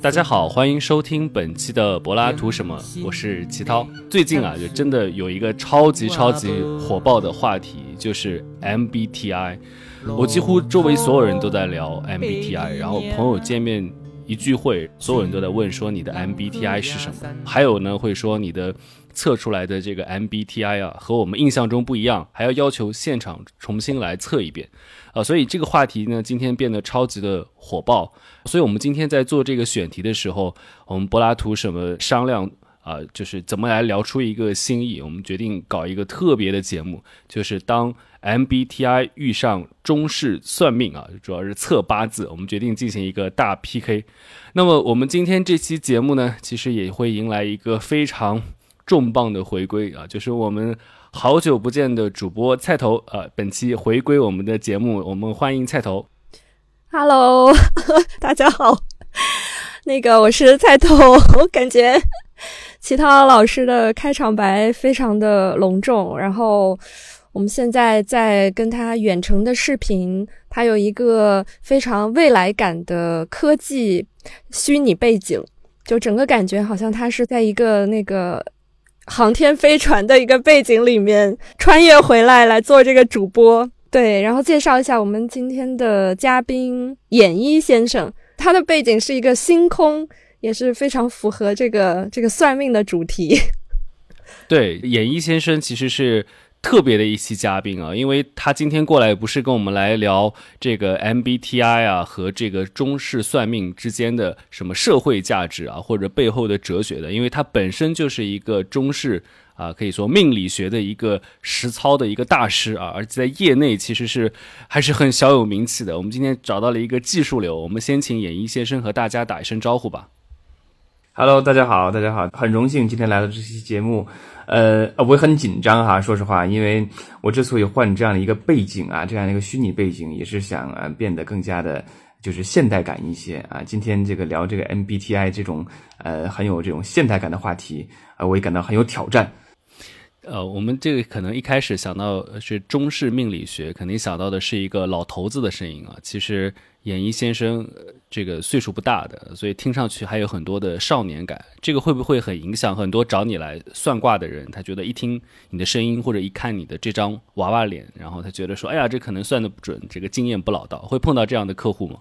大家好，欢迎收听本期的柏拉图什么？我是齐涛。最近啊，就真的有一个超级超级火爆的话题，就是 MBTI。我几乎周围所有人都在聊 MBTI，然后朋友见面一聚会，所有人都在问说你的 MBTI 是什么？还有呢，会说你的测出来的这个 MBTI 啊，和我们印象中不一样，还要要求现场重新来测一遍。啊，所以这个话题呢，今天变得超级的火爆。所以我们今天在做这个选题的时候，我们柏拉图什么商量啊，就是怎么来聊出一个新意。我们决定搞一个特别的节目，就是当 MBTI 遇上中式算命啊，主要是测八字。我们决定进行一个大 PK。那么我们今天这期节目呢，其实也会迎来一个非常重磅的回归啊，就是我们。好久不见的主播菜头，呃，本期回归我们的节目，我们欢迎菜头。Hello，大家好，那个我是菜头，我感觉齐涛老师的开场白非常的隆重，然后我们现在在跟他远程的视频，他有一个非常未来感的科技虚拟背景，就整个感觉好像他是在一个那个。航天飞船的一个背景里面穿越回来来做这个主播，对，然后介绍一下我们今天的嘉宾演一先生，他的背景是一个星空，也是非常符合这个这个算命的主题。对，演一先生其实是。特别的一期嘉宾啊，因为他今天过来不是跟我们来聊这个 MBTI 啊和这个中式算命之间的什么社会价值啊或者背后的哲学的，因为他本身就是一个中式啊可以说命理学的一个实操的一个大师啊，而且在业内其实是还是很小有名气的。我们今天找到了一个技术流，我们先请演艺先生和大家打一声招呼吧。Hello，大家好，大家好，很荣幸今天来到这期节目。呃，我很紧张哈，说实话，因为我之所以换这样的一个背景啊，这样的一个虚拟背景，也是想啊变得更加的，就是现代感一些啊。今天这个聊这个 MBTI 这种呃很有这种现代感的话题啊，我也感到很有挑战。呃，我们这个可能一开始想到是中式命理学，肯定想到的是一个老头子的声音啊。其实。演艺先生，这个岁数不大的，所以听上去还有很多的少年感。这个会不会很影响很多找你来算卦的人？他觉得一听你的声音或者一看你的这张娃娃脸，然后他觉得说：“哎呀，这可能算的不准，这个经验不老道。”会碰到这样的客户吗？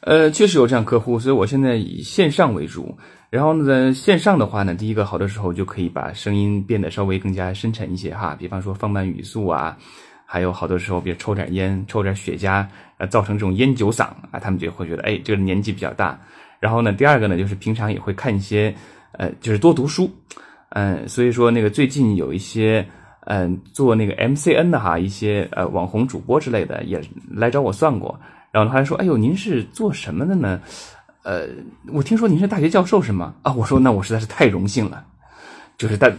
呃，确实有这样客户，所以我现在以线上为主。然后呢，线上的话呢，第一个好多时候就可以把声音变得稍微更加深沉一些哈，比方说放慢语速啊。还有好多时候，比如抽点烟、抽点雪茄，呃，造成这种烟酒嗓啊，他们就会觉得，哎，这个年纪比较大。然后呢，第二个呢，就是平常也会看一些，呃，就是多读书，嗯，所以说那个最近有一些，嗯，做那个 MCN 的哈，一些呃网红主播之类的也来找我算过，然后他还说，哎呦，您是做什么的呢？呃，我听说您是大学教授是吗？啊，我说那我实在是太荣幸了，就是大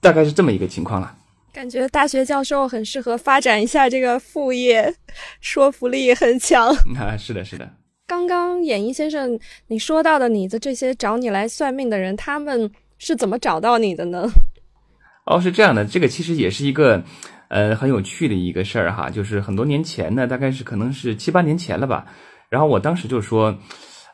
大概是这么一个情况了。感觉大学教授很适合发展一下这个副业，说服力很强。啊，是的，是的。刚刚演艺先生你说到的你的这些找你来算命的人，他们是怎么找到你的呢？哦，是这样的，这个其实也是一个呃很有趣的一个事儿哈，就是很多年前呢，大概是可能是七八年前了吧。然后我当时就说，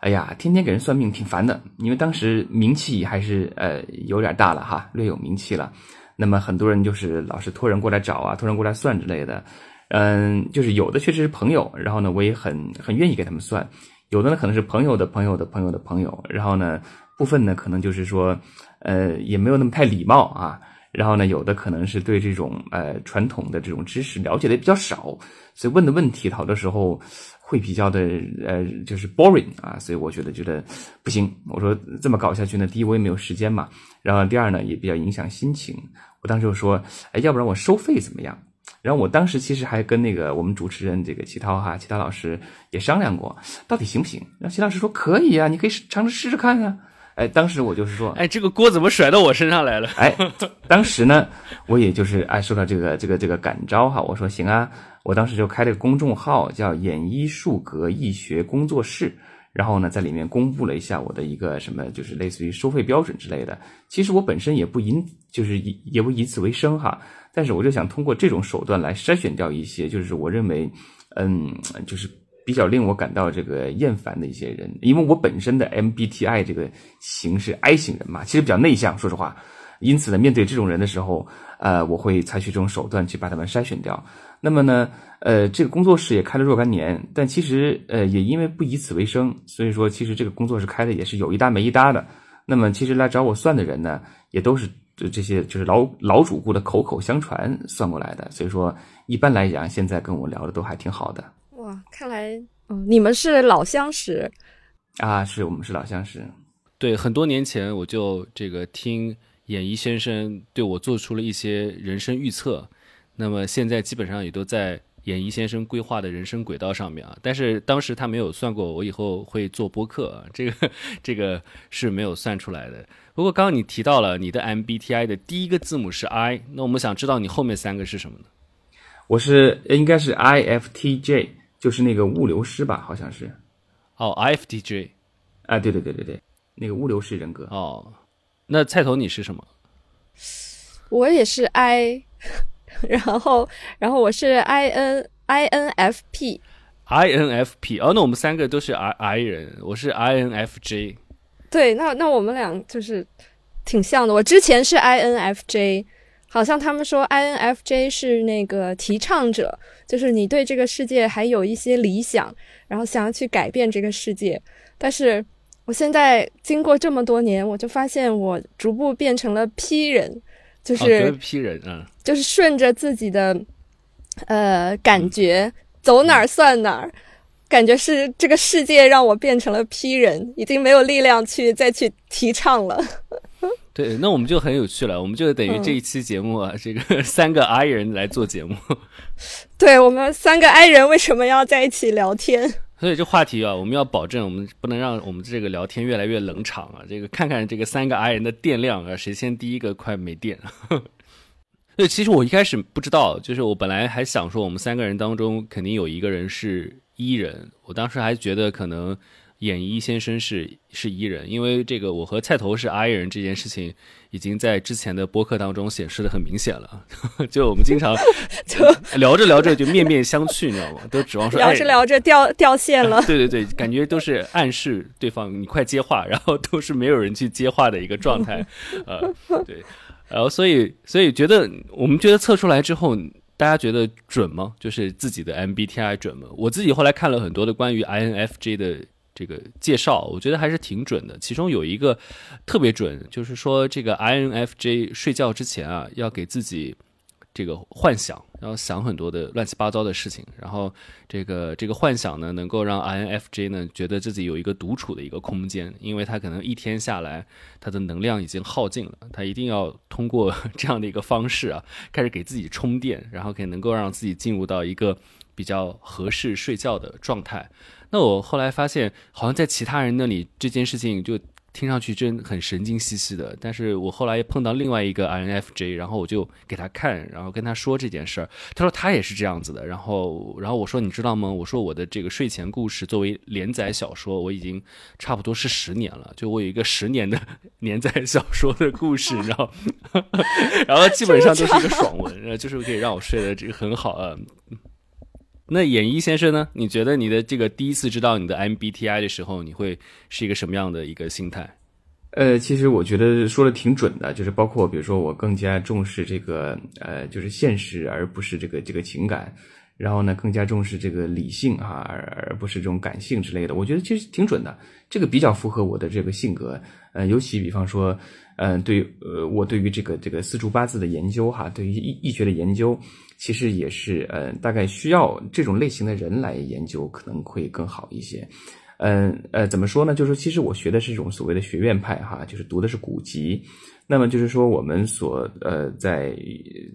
哎呀，天天给人算命挺烦的，因为当时名气还是呃有点大了哈，略有名气了。那么很多人就是老是托人过来找啊，托人过来算之类的，嗯，就是有的确实是朋友，然后呢，我也很很愿意给他们算，有的呢可能是朋友的朋友的朋友的朋友，然后呢，部分呢可能就是说，呃，也没有那么太礼貌啊，然后呢，有的可能是对这种呃传统的这种知识了解的也比较少，所以问的问题好多时候。会比较的呃，就是 boring 啊，所以我觉得觉得不行。我说这么搞下去呢，第一我也没有时间嘛，然后第二呢也比较影响心情。我当时就说，哎，要不然我收费怎么样？然后我当时其实还跟那个我们主持人这个齐涛哈，齐涛老师也商量过，到底行不行？然后齐老师说可以啊，你可以尝试试试看啊。哎，当时我就是说，哎，这个锅怎么甩到我身上来了？哎，当时呢，我也就是哎受到这个这个这个感召哈，我说行啊。我当时就开了个公众号，叫“演医术格易学工作室”，然后呢，在里面公布了一下我的一个什么，就是类似于收费标准之类的。其实我本身也不以，就是以也不以此为生哈，但是我就想通过这种手段来筛选掉一些，就是我认为嗯，就是比较令我感到这个厌烦的一些人，因为我本身的 MBTI 这个型是 I 型人嘛，其实比较内向，说实话，因此呢，面对这种人的时候，呃，我会采取这种手段去把他们筛选掉。那么呢，呃，这个工作室也开了若干年，但其实呃，也因为不以此为生，所以说其实这个工作室开的也是有一搭没一搭的。那么其实来找我算的人呢，也都是这些就是老老主顾的口口相传算过来的。所以说，一般来讲，现在跟我聊的都还挺好的。哇，看来嗯，你们是老相识啊，是我们是老相识。对，很多年前我就这个听演艺先生对我做出了一些人生预测，那么现在基本上也都在。演艺先生规划的人生轨道上面啊，但是当时他没有算过我以后会做播客，啊这个这个是没有算出来的。不过刚刚你提到了你的 MBTI 的第一个字母是 I，那我们想知道你后面三个是什么呢？我是应该是 IFTJ，就是那个物流师吧，好像是。哦，IFTJ，啊，对对对对对，那个物流师人格。哦，那菜头你是什么？我也是 I。然后，然后我是 I N I N F P，I N F P 哦，那我们三个都是 I I 人，我是 I N F J。对，那那我们俩就是挺像的。我之前是 I N F J，好像他们说 I N F J 是那个提倡者，就是你对这个世界还有一些理想，然后想要去改变这个世界。但是我现在经过这么多年，我就发现我逐步变成了 P 人。就是批人啊，就是顺着自己的呃感觉走哪儿算哪儿，感觉是这个世界让我变成了批人，已经没有力量去再去提倡了。对，那我们就很有趣了，我们就等于这一期节目啊，这个 三个 I 人来做节目。对我们三个 I 人为什么要在一起聊天？所以这话题啊，我们要保证，我们不能让我们这个聊天越来越冷场啊。这个看看这个三个 I 人的电量啊，谁先第一个快没电。所以其实我一开始不知道，就是我本来还想说，我们三个人当中肯定有一个人是 E 人，我当时还觉得可能。演艺先生是是伊人，因为这个我和菜头是 I 人这件事情，已经在之前的播客当中显示的很明显了。就我们经常 就聊着聊着就面面相觑，你知道吗？都指望说聊着聊着掉掉线了。对对对，感觉都是暗示对方你快接话，然后都是没有人去接话的一个状态。呃，对，然后所以所以觉得我们觉得测出来之后，大家觉得准吗？就是自己的 MBTI 准吗？我自己后来看了很多的关于 INFJ 的。这个介绍我觉得还是挺准的，其中有一个特别准，就是说这个 INFJ 睡觉之前啊，要给自己这个幻想，然后想很多的乱七八糟的事情，然后这个这个幻想呢，能够让 INFJ 呢觉得自己有一个独处的一个空间，因为他可能一天下来他的能量已经耗尽了，他一定要通过这样的一个方式啊，开始给自己充电，然后可以能够让自己进入到一个比较合适睡觉的状态。那我后来发现，好像在其他人那里这件事情就听上去真很神经兮兮的。但是我后来碰到另外一个 INFJ，然后我就给他看，然后跟他说这件事儿。他说他也是这样子的。然后，然后我说你知道吗？我说我的这个睡前故事作为连载小说，我已经差不多是十年了。就我有一个十年的 连载小说的故事，然后，然后基本上都是一个爽文，就是可以让我睡得这个很好啊。那演艺先生呢？你觉得你的这个第一次知道你的 MBTI 的时候，你会是一个什么样的一个心态？呃，其实我觉得说的挺准的，就是包括比如说我更加重视这个呃，就是现实而不是这个这个情感，然后呢更加重视这个理性啊，而不是这种感性之类的。我觉得其实挺准的，这个比较符合我的这个性格。呃，尤其比方说，嗯，对呃，我对于这个这个四柱八字的研究哈，对于易易学的研究。其实也是，呃，大概需要这种类型的人来研究，可能会更好一些。嗯，呃，怎么说呢？就是说，其实我学的是一种所谓的学院派，哈，就是读的是古籍。那么就是说，我们所呃在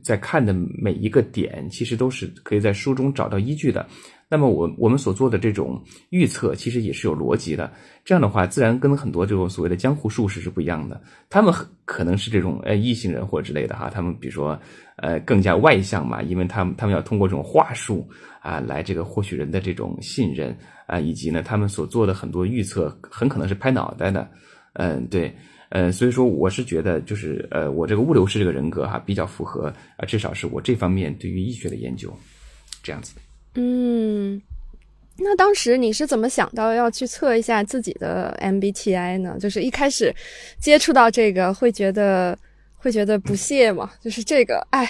在看的每一个点，其实都是可以在书中找到依据的。那么我我们所做的这种预测，其实也是有逻辑的。这样的话，自然跟很多这种所谓的江湖术士是不一样的。他们可能是这种呃异性人或之类的哈，他们比如说呃更加外向嘛，因为他们他们要通过这种话术啊来这个获取人的这种信任啊，以及呢他们所做的很多预测很可能是拍脑袋的。嗯，对，呃，所以说我是觉得就是呃我这个物流师这个人格哈比较符合啊，至少是我这方面对于医学的研究这样子。嗯，那当时你是怎么想到要去测一下自己的 MBTI 呢？就是一开始接触到这个，会觉得会觉得不屑吗？就是这个，哎，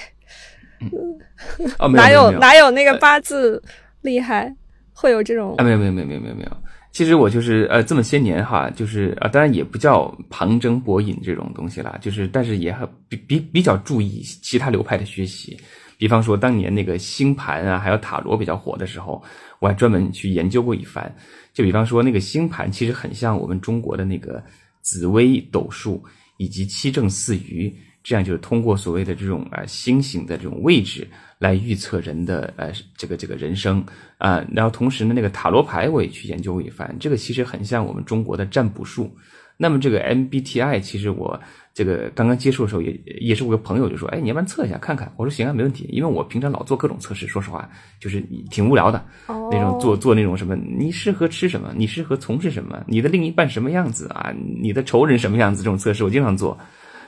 哦，哪有哪有那个八字厉害？会有这种啊？没有没有没有没有没有没有。其实我就是呃这么些年哈，就是啊，当然也不叫旁征博引这种东西啦，就是但是也很比比比较注意其他流派的学习。比方说当年那个星盘啊，还有塔罗比较火的时候，我还专门去研究过一番。就比方说那个星盘，其实很像我们中国的那个紫微斗数以及七正四余，这样就是通过所谓的这种啊星星的这种位置。来预测人的呃这个这个人生啊，然后同时呢，那个塔罗牌我也去研究过一番，这个其实很像我们中国的占卜术。那么这个 MBTI，其实我这个刚刚接触的时候也也是我个朋友就说，哎，你要不然测一下看看？我说行啊，没问题，因为我平常老做各种测试，说实话就是挺无聊的，那种做做那种什么，你适合吃什么？你适合从事什么？你的另一半什么样子啊？你的仇人什么样子？这种测试我经常做。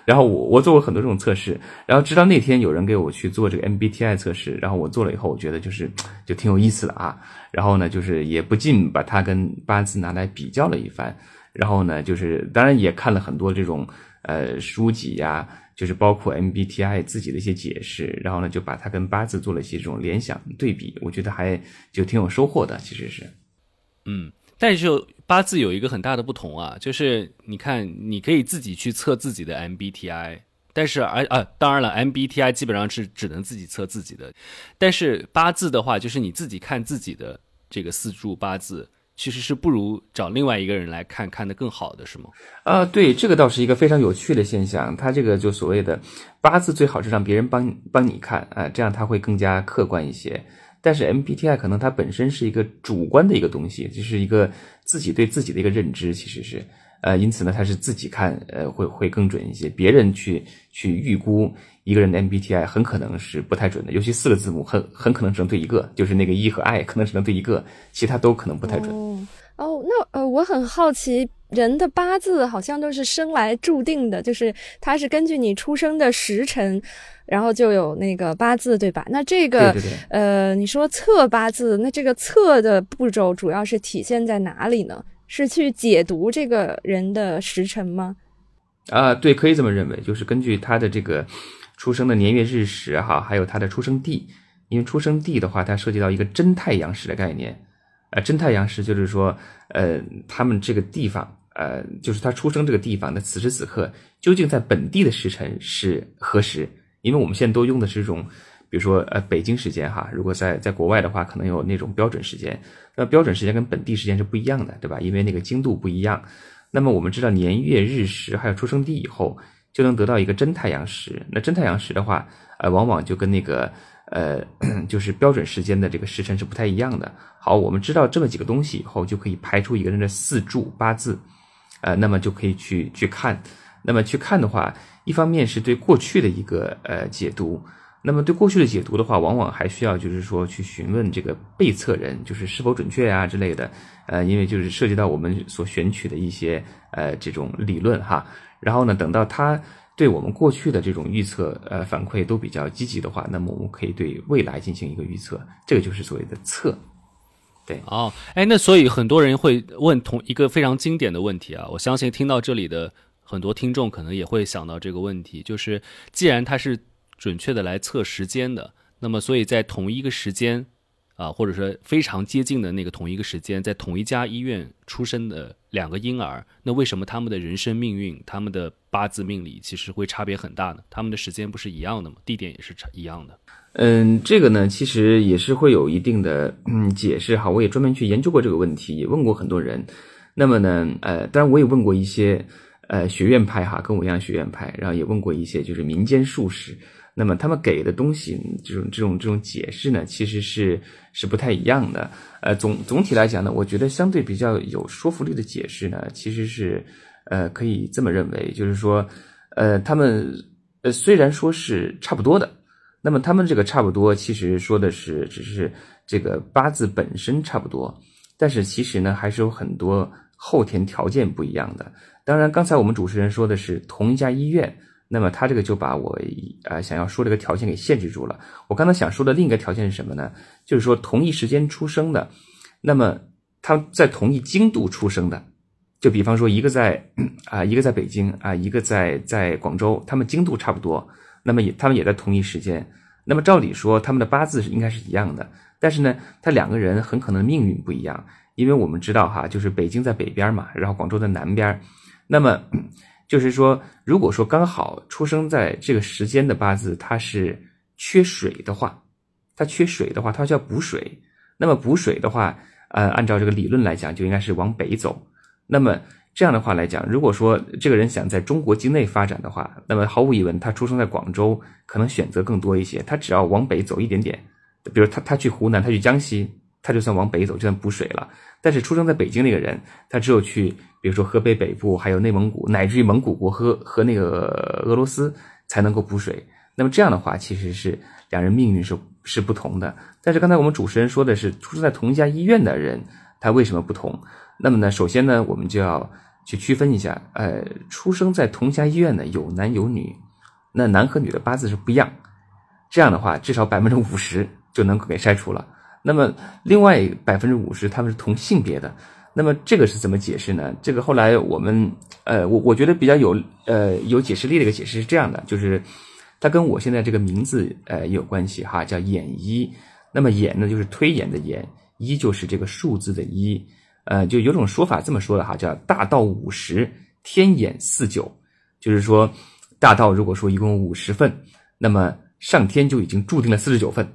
然后我我做过很多这种测试，然后直到那天有人给我去做这个 MBTI 测试，然后我做了以后，我觉得就是就挺有意思的啊。然后呢，就是也不禁把它跟八字拿来比较了一番。然后呢，就是当然也看了很多这种呃书籍呀，就是包括 MBTI 自己的一些解释。然后呢，就把它跟八字做了一些这种联想对比，我觉得还就挺有收获的，其实是。嗯，但是。八字有一个很大的不同啊，就是你看，你可以自己去测自己的 MBTI，但是而啊，当然了，MBTI 基本上是只能自己测自己的，但是八字的话，就是你自己看自己的这个四柱八字，其实是不如找另外一个人来看看的更好的，是吗？啊，对，这个倒是一个非常有趣的现象。他这个就所谓的八字最好是让别人帮帮你看啊，这样他会更加客观一些。但是 MBTI 可能它本身是一个主观的一个东西，就是一个自己对自己的一个认知，其实是，呃，因此呢，它是自己看，呃，会会更准一些。别人去去预估一个人的 MBTI 很可能是不太准的，尤其四个字母很很可能只能对一个，就是那个 E 和 I 可能只能对一个，其他都可能不太准。哦，那呃，我很好奇，人的八字好像都是生来注定的，就是它是根据你出生的时辰。然后就有那个八字，对吧？那这个，呃，你说测八字，那这个测的步骤主要是体现在哪里呢？是去解读这个人的时辰吗？啊，对，可以这么认为，就是根据他的这个出生的年月日时哈，还有他的出生地，因为出生地的话，它涉及到一个真太阳时的概念。呃，真太阳时就是说，呃，他们这个地方，呃，就是他出生这个地方的此时此刻，究竟在本地的时辰是何时？因为我们现在都用的是这种，比如说呃北京时间哈，如果在在国外的话，可能有那种标准时间，那标准时间跟本地时间是不一样的，对吧？因为那个经度不一样。那么我们知道年月日时还有出生地以后，就能得到一个真太阳时。那真太阳时的话，呃，往往就跟那个呃 就是标准时间的这个时辰是不太一样的。好，我们知道这么几个东西以后，就可以排出一个人的四柱八字，呃，那么就可以去去看。那么去看的话。一方面是对过去的一个呃解读，那么对过去的解读的话，往往还需要就是说去询问这个被测人，就是是否准确啊之类的，呃，因为就是涉及到我们所选取的一些呃这种理论哈。然后呢，等到他对我们过去的这种预测呃反馈都比较积极的话，那么我们可以对未来进行一个预测，这个就是所谓的测。对，哦，哎，那所以很多人会问同一个非常经典的问题啊，我相信听到这里的。很多听众可能也会想到这个问题，就是既然它是准确的来测时间的，那么所以在同一个时间啊，或者说非常接近的那个同一个时间，在同一家医院出生的两个婴儿，那为什么他们的人生命运、他们的八字命理其实会差别很大呢？他们的时间不是一样的吗？地点也是一样的。嗯，这个呢，其实也是会有一定的嗯解释哈。我也专门去研究过这个问题，也问过很多人。那么呢，呃，当然我也问过一些。呃，学院派哈，跟我一样学院派，然后也问过一些就是民间术士，那么他们给的东西，这种这种这种解释呢，其实是是不太一样的。呃，总总体来讲呢，我觉得相对比较有说服力的解释呢，其实是呃可以这么认为，就是说，呃，他们呃虽然说是差不多的，那么他们这个差不多，其实说的是只是这个八字本身差不多，但是其实呢，还是有很多后天条件不一样的。当然，刚才我们主持人说的是同一家医院，那么他这个就把我啊想要说这个条件给限制住了。我刚才想说的另一个条件是什么呢？就是说同一时间出生的，那么他在同一经度出生的，就比方说一个在啊一个在北京啊一个在在广州，他们经度差不多，那么也他们也在同一时间，那么照理说他们的八字是应该是一样的，但是呢，他两个人很可能命运不一样，因为我们知道哈，就是北京在北边嘛，然后广州在南边，那么。就是说，如果说刚好出生在这个时间的八字，它是缺水的话，它缺水的话，它就要补水。那么补水的话，呃，按照这个理论来讲，就应该是往北走。那么这样的话来讲，如果说这个人想在中国境内发展的话，那么毫无疑问，他出生在广州可能选择更多一些。他只要往北走一点点，比如他他去湖南，他去江西，他就算往北走，就算补水了。但是出生在北京那个人，他只有去，比如说河北北部，还有内蒙古，乃至于蒙古国和和那个俄罗斯，才能够补水。那么这样的话，其实是两人命运是是不同的。但是刚才我们主持人说的是出生在同一家医院的人，他为什么不同？那么呢，首先呢，我们就要去区分一下，呃，出生在同一家医院的有男有女，那男和女的八字是不一样。这样的话，至少百分之五十就能给筛除了。那么另外百分之五十他们是同性别的，那么这个是怎么解释呢？这个后来我们呃，我我觉得比较有呃有解释力的一个解释是这样的，就是它跟我现在这个名字呃有关系哈，叫演一。那么演呢就是推演的演，一就是这个数字的一，呃，就有种说法这么说的哈，叫大道五十，天演四九，就是说大道如果说一共五十份，那么上天就已经注定了四十九份。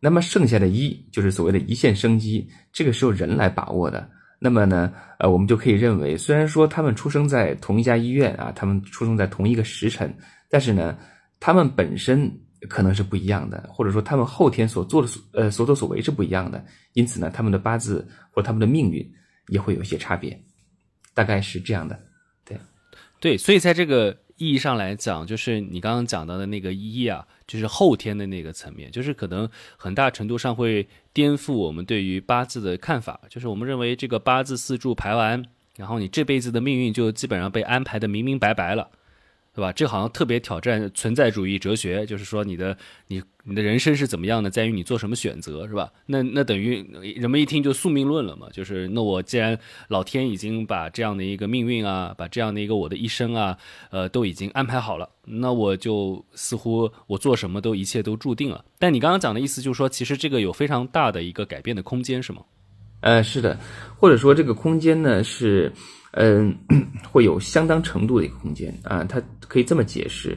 那么剩下的一就是所谓的一线生机，这个是由人来把握的。那么呢，呃，我们就可以认为，虽然说他们出生在同一家医院啊，他们出生在同一个时辰，但是呢，他们本身可能是不一样的，或者说他们后天所做的所呃所作所为是不一样的。因此呢，他们的八字或他们的命运也会有一些差别，大概是这样的。对，对，所以在这个意义上来讲，就是你刚刚讲到的那个一啊。就是后天的那个层面，就是可能很大程度上会颠覆我们对于八字的看法。就是我们认为这个八字四柱排完，然后你这辈子的命运就基本上被安排的明明白白了。对吧？这好像特别挑战存在主义哲学，就是说你的你你的人生是怎么样的，在于你做什么选择，是吧？那那等于人们一听就宿命论了嘛？就是那我既然老天已经把这样的一个命运啊，把这样的一个我的一生啊，呃，都已经安排好了，那我就似乎我做什么都一切都注定了。但你刚刚讲的意思就是说，其实这个有非常大的一个改变的空间，是吗？呃，是的，或者说这个空间呢是。嗯，会有相当程度的一个空间啊，它可以这么解释，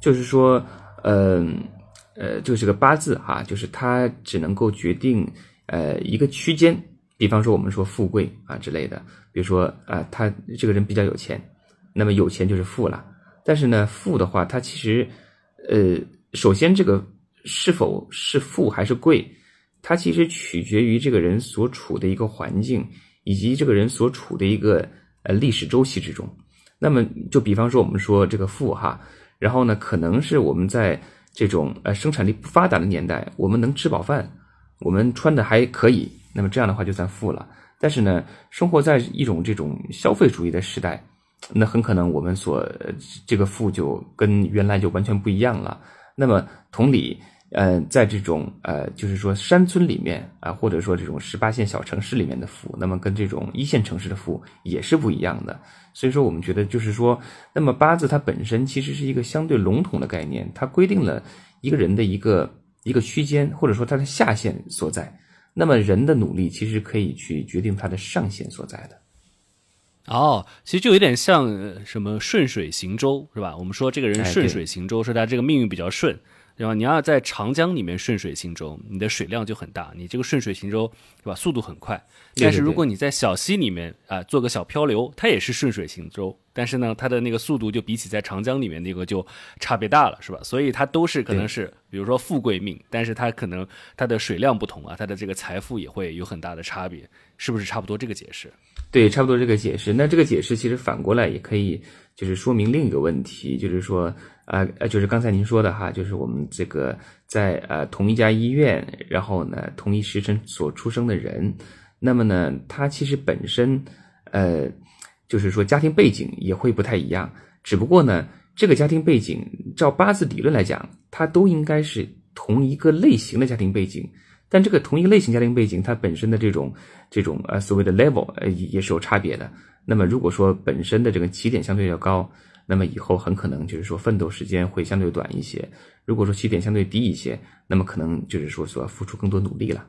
就是说，嗯，呃，就是个八字哈，就是它只能够决定呃一个区间，比方说我们说富贵啊之类的，比如说啊，他这个人比较有钱，那么有钱就是富了，但是呢，富的话，它其实呃，首先这个是否是富还是贵，它其实取决于这个人所处的一个环境以及这个人所处的一个。呃，历史周期之中，那么就比方说我们说这个富哈，然后呢，可能是我们在这种呃生产力不发达的年代，我们能吃饱饭，我们穿的还可以，那么这样的话就算富了。但是呢，生活在一种这种消费主义的时代，那很可能我们所这个富就跟原来就完全不一样了。那么同理。呃，在这种呃，就是说山村里面啊，或者说这种十八线小城市里面的富，那么跟这种一线城市的服务也是不一样的。所以说，我们觉得就是说，那么八字它本身其实是一个相对笼统的概念，它规定了一个人的一个一个区间，或者说它的下限所在。那么人的努力其实可以去决定它的上限所在的。哦，其实就有点像什么顺水行舟，是吧？我们说这个人顺水行舟，说他这个命运比较顺。对吧？你要在长江里面顺水行舟，你的水量就很大，你这个顺水行舟，对吧？速度很快。但是如果你在小溪里面啊，做个小漂流，它也是顺水行舟，但是呢，它的那个速度就比起在长江里面那个就差别大了，是吧？所以它都是可能是，比如说富贵命，但是它可能它的水量不同啊，它的这个财富也会有很大的差别，是不是差不多这个解释？对，差不多这个解释。那这个解释其实反过来也可以，就是说明另一个问题，就是说。啊呃，就是刚才您说的哈，就是我们这个在呃同一家医院，然后呢同一时辰所出生的人，那么呢他其实本身呃就是说家庭背景也会不太一样，只不过呢这个家庭背景，照八字理论来讲，它都应该是同一个类型的家庭背景。但这个同一类型家庭背景，它本身的这种这种呃所谓的 level 呃也是有差别的。那么如果说本身的这个起点相对要高，那么以后很可能就是说奋斗时间会相对短一些。如果说起点相对低一些，那么可能就是说所要付出更多努力了。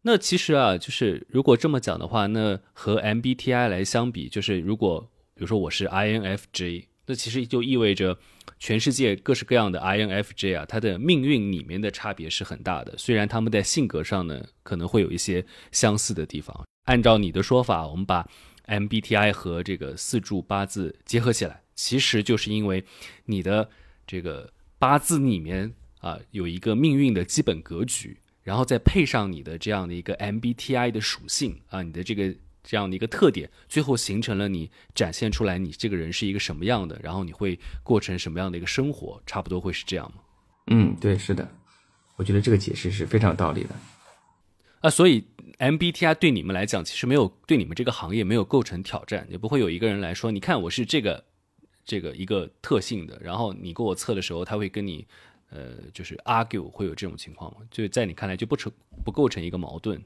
那其实啊，就是如果这么讲的话，那和 MBTI 来相比，就是如果比如说我是 INFJ，那其实就意味着全世界各式各样的 INFJ 啊，它的命运里面的差别是很大的。虽然他们在性格上呢可能会有一些相似的地方。按照你的说法，我们把 MBTI 和这个四柱八字结合起来，其实就是因为你的这个八字里面啊有一个命运的基本格局。然后再配上你的这样的一个 MBTI 的属性啊，你的这个这样的一个特点，最后形成了你展现出来你这个人是一个什么样的，然后你会过成什么样的一个生活，差不多会是这样吗？嗯，对，是的，我觉得这个解释是非常有道理的。啊，所以 MBTI 对你们来讲，其实没有对你们这个行业没有构成挑战，也不会有一个人来说，你看我是这个这个一个特性的，然后你给我测的时候，他会跟你。呃，就是 argue 会有这种情况吗？就在你看来就不成不构成一个矛盾？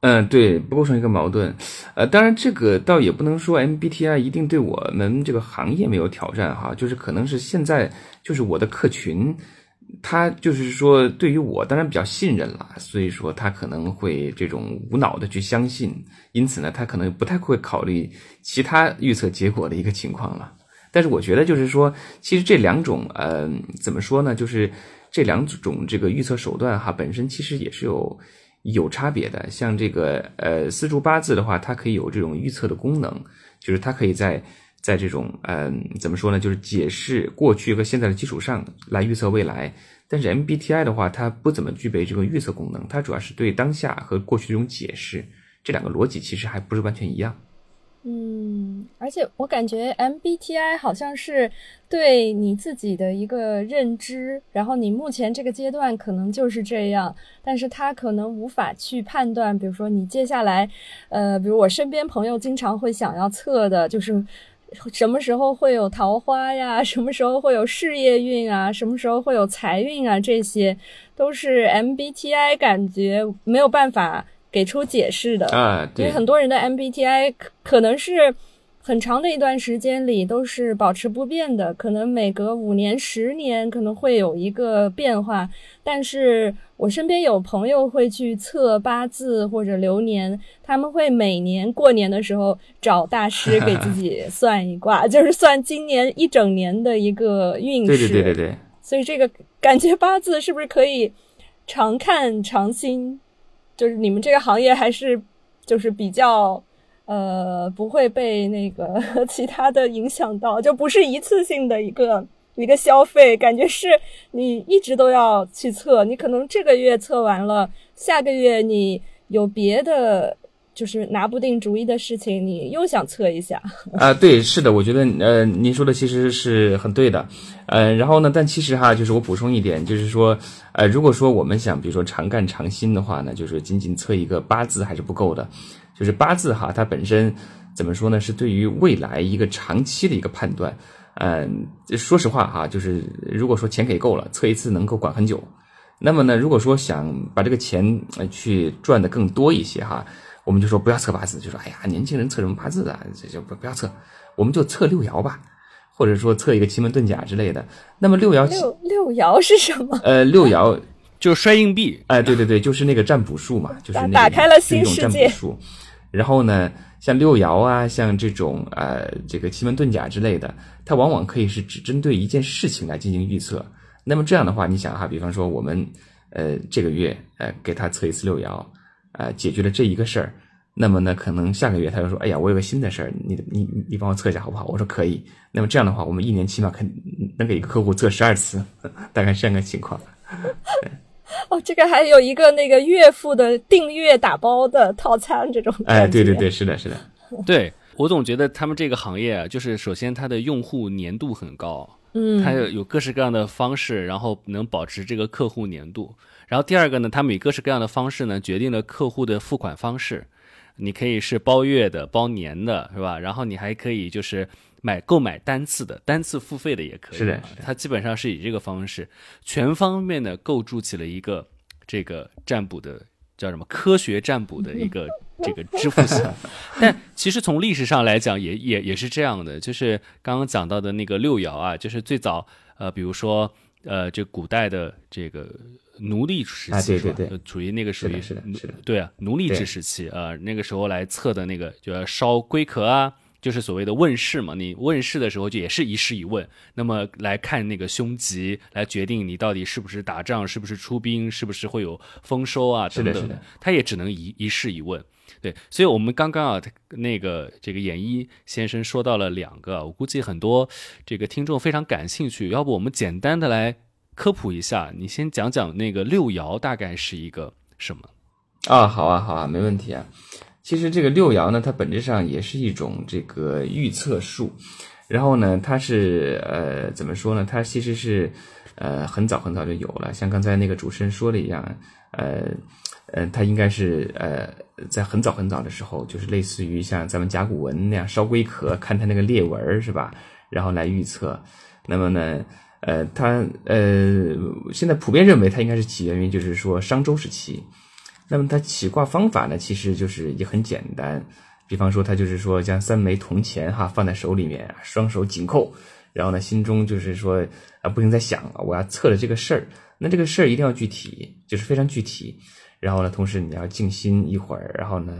嗯，对，不构成一个矛盾。呃，当然这个倒也不能说 MBTI 一定对我们这个行业没有挑战哈，就是可能是现在就是我的客群，他就是说对于我当然比较信任了，所以说他可能会这种无脑的去相信，因此呢，他可能不太会考虑其他预测结果的一个情况了。但是我觉得，就是说，其实这两种，呃，怎么说呢？就是这两种这个预测手段哈，本身其实也是有有差别的。像这个，呃，四柱八字的话，它可以有这种预测的功能，就是它可以在在这种，嗯，怎么说呢？就是解释过去和现在的基础上来预测未来。但是 MBTI 的话，它不怎么具备这个预测功能，它主要是对当下和过去这种解释。这两个逻辑其实还不是完全一样。嗯，而且我感觉 MBTI 好像是对你自己的一个认知，然后你目前这个阶段可能就是这样，但是它可能无法去判断，比如说你接下来，呃，比如我身边朋友经常会想要测的，就是什么时候会有桃花呀，什么时候会有事业运啊，什么时候会有财运啊，这些都是 MBTI 感觉没有办法。给出解释的啊，因为很多人的 MBTI 可可能是很长的一段时间里都是保持不变的，可能每隔五年、十年可能会有一个变化。但是我身边有朋友会去测八字或者流年，他们会每年过年的时候找大师 给自己算一卦，就是算今年一整年的一个运势。对对对对对。所以这个感觉八字是不是可以常看常新？就是你们这个行业还是就是比较呃不会被那个 其他的影响到，就不是一次性的一个一个消费，感觉是你一直都要去测，你可能这个月测完了，下个月你有别的。就是拿不定主意的事情，你又想测一下啊？对，是的，我觉得呃，您说的其实是很对的，呃，然后呢，但其实哈，就是我补充一点，就是说，呃，如果说我们想比如说常干常新的话呢，就是仅仅测一个八字还是不够的，就是八字哈，它本身怎么说呢？是对于未来一个长期的一个判断。嗯，说实话哈，就是如果说钱给够了，测一次能够管很久。那么呢，如果说想把这个钱去赚的更多一些哈。我们就说不要测八字，就说哎呀，年轻人测什么八字啊？这就不不要测，我们就测六爻吧，或者说测一个奇门遁甲之类的。那么六爻六六爻是什么？呃，六爻就是摔硬币。哎，对对对，就是那个占卜术嘛，就是那打开了新世界。然后呢，像六爻啊，像这种呃这个奇门遁甲之类的，它往往可以是只针对一件事情来进行预测。那么这样的话，你想哈，比方说我们呃这个月呃给他测一次六爻。呃，解决了这一个事儿，那么呢，可能下个月他就说：“哎呀，我有个新的事儿，你你你帮我测一下好不好？”我说可以。那么这样的话，我们一年起码肯能给一个客户测十二次，大概是这样个情况。哦，这个还有一个那个月付的订阅打包的套餐这种。哎，对对对，是的，是的。对我总觉得他们这个行业啊，就是首先它的用户粘度很高，嗯，它有有各式各样的方式，然后能保持这个客户粘度。然后第二个呢，他们以各式各样的方式呢，决定了客户的付款方式。你可以是包月的、包年的，是吧？然后你还可以就是买购买单次的，单次付费的也可以。是的，它基本上是以这个方式，全方面的构筑起了一个这个占卜的叫什么科学占卜的一个 这个支付系统。但其实从历史上来讲，也也也是这样的，就是刚刚讲到的那个六爻啊，就是最早呃，比如说呃，这古代的这个。奴隶时期是吧？处于那个属于是的，是的，对啊，奴隶制时期啊，那个时候来测的那个就要烧龟壳啊，就是所谓的问世嘛。你问世的时候就也是一事一问，那么来看那个凶吉，来决定你到底是不是打仗，是不是出兵，是不是会有丰收啊等等的。他也只能一一事一问。对，所以我们刚刚啊，那个这个演一先生说到了两个，我估计很多这个听众非常感兴趣，要不我们简单的来。科普一下，你先讲讲那个六爻大概是一个什么？啊，好啊，好啊，没问题啊。其实这个六爻呢，它本质上也是一种这个预测术。然后呢，它是呃怎么说呢？它其实是呃很早很早就有了，像刚才那个主持人说的一样，呃呃，它应该是呃在很早很早的时候，就是类似于像咱们甲骨文那样烧龟壳，看它那个裂纹是吧？然后来预测。那么呢？呃，它呃，现在普遍认为它应该是起源于，就是说商周时期。那么它起卦方法呢，其实就是也很简单。比方说，它就是说将三枚铜钱哈放在手里面，双手紧扣，然后呢，心中就是说啊，不停在想，我要测的这个事儿。那这个事儿一定要具体，就是非常具体。然后呢，同时你要静心一会儿，然后呢，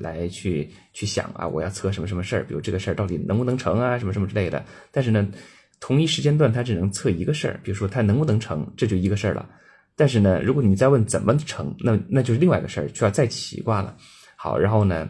来去去想啊，我要测什么什么事儿，比如这个事儿到底能不能成啊，什么什么之类的。但是呢。同一时间段，它只能测一个事儿，比如说它能不能成，这就一个事儿了。但是呢，如果你再问怎么成，那那就是另外一个事儿，就要再起卦了。好，然后呢，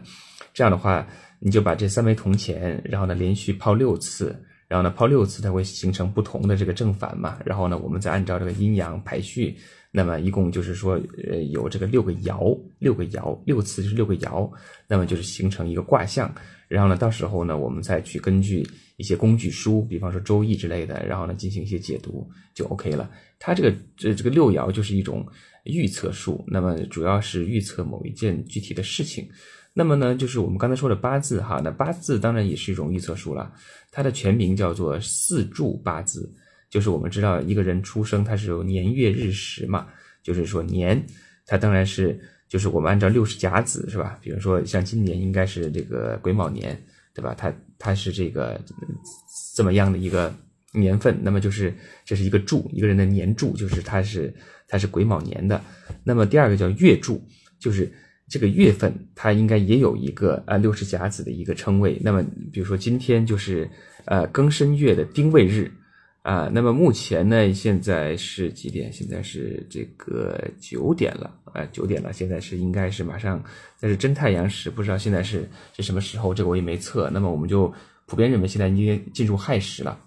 这样的话，你就把这三枚铜钱，然后呢连续抛六次，然后呢抛六次，它会形成不同的这个正反嘛。然后呢，我们再按照这个阴阳排序，那么一共就是说，呃，有这个六个爻，六个爻，六次就是六个爻，那么就是形成一个卦象。然后呢，到时候呢，我们再去根据。一些工具书，比方说《周易》之类的，然后呢进行一些解读就 OK 了。它这个这这个六爻就是一种预测术，那么主要是预测某一件具体的事情。那么呢，就是我们刚才说的八字哈，那八字当然也是一种预测术了。它的全名叫做四柱八字，就是我们知道一个人出生他是有年月日时嘛，就是说年，它当然是就是我们按照六十甲子是吧？比如说像今年应该是这个癸卯年。对吧？它它是这个这么样的一个年份，那么就是这是一个柱，一个人的年柱，就是他是他是癸卯年的。那么第二个叫月柱，就是这个月份，它应该也有一个啊六十甲子的一个称谓。那么比如说今天就是呃庚申月的丁未日。啊，那么目前呢，现在是几点？现在是这个九点了，啊，九点了。现在是应该是马上，但是真太阳时不知道现在是是什么时候，这个我也没测。那么我们就普遍认为现在应该进入亥时了。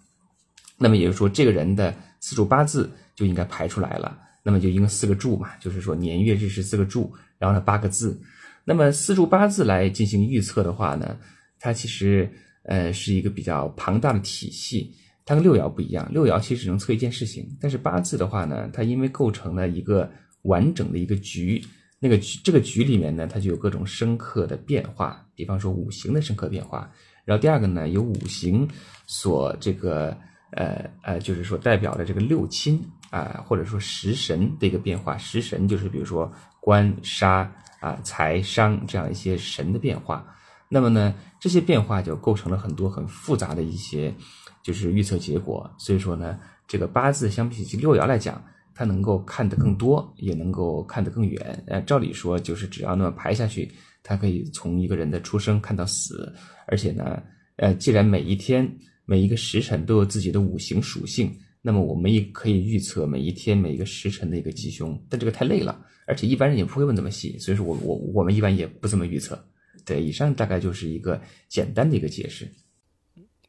那么也就是说，这个人的四柱八字就应该排出来了。那么就应该四个柱嘛，就是说年月日时四个柱，然后呢八个字。那么四柱八字来进行预测的话呢，它其实呃是一个比较庞大的体系。它跟六爻不一样，六爻其实只能测一件事情，但是八字的话呢，它因为构成了一个完整的一个局，那个局这个局里面呢，它就有各种深刻的变化，比方说五行的深刻变化，然后第二个呢，有五行所这个呃呃，就是说代表的这个六亲啊，或者说食神的一个变化，食神就是比如说官杀啊财商这样一些神的变化，那么呢，这些变化就构成了很多很复杂的一些。就是预测结果，所以说呢，这个八字相比起六爻来讲，它能够看得更多，也能够看得更远。呃，照理说，就是只要那么排下去，它可以从一个人的出生看到死。而且呢，呃，既然每一天每一个时辰都有自己的五行属性，那么我们也可以预测每一天每一个时辰的一个吉凶。但这个太累了，而且一般人也不会问这么细，所以说我我我们一般也不这么预测。对，以上大概就是一个简单的一个解释。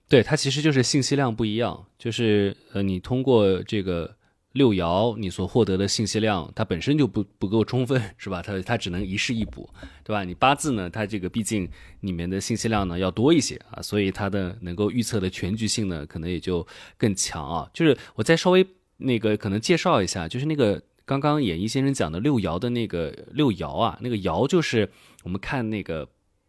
对，它其实就是信息量不一样，就是呃，你通过这个六爻，你所获得的信息量，它本身就不不够充分，是吧？它它只能一事一补，对吧？你八字呢，它这个毕竟里面的信息量呢要多一些啊，所以它的能够预测的全局性呢，可能也就更强啊。就是我再稍微那个可能介绍一下，就是那个刚刚演艺先生讲的六爻的那个六爻啊，那个爻就是我们看那个。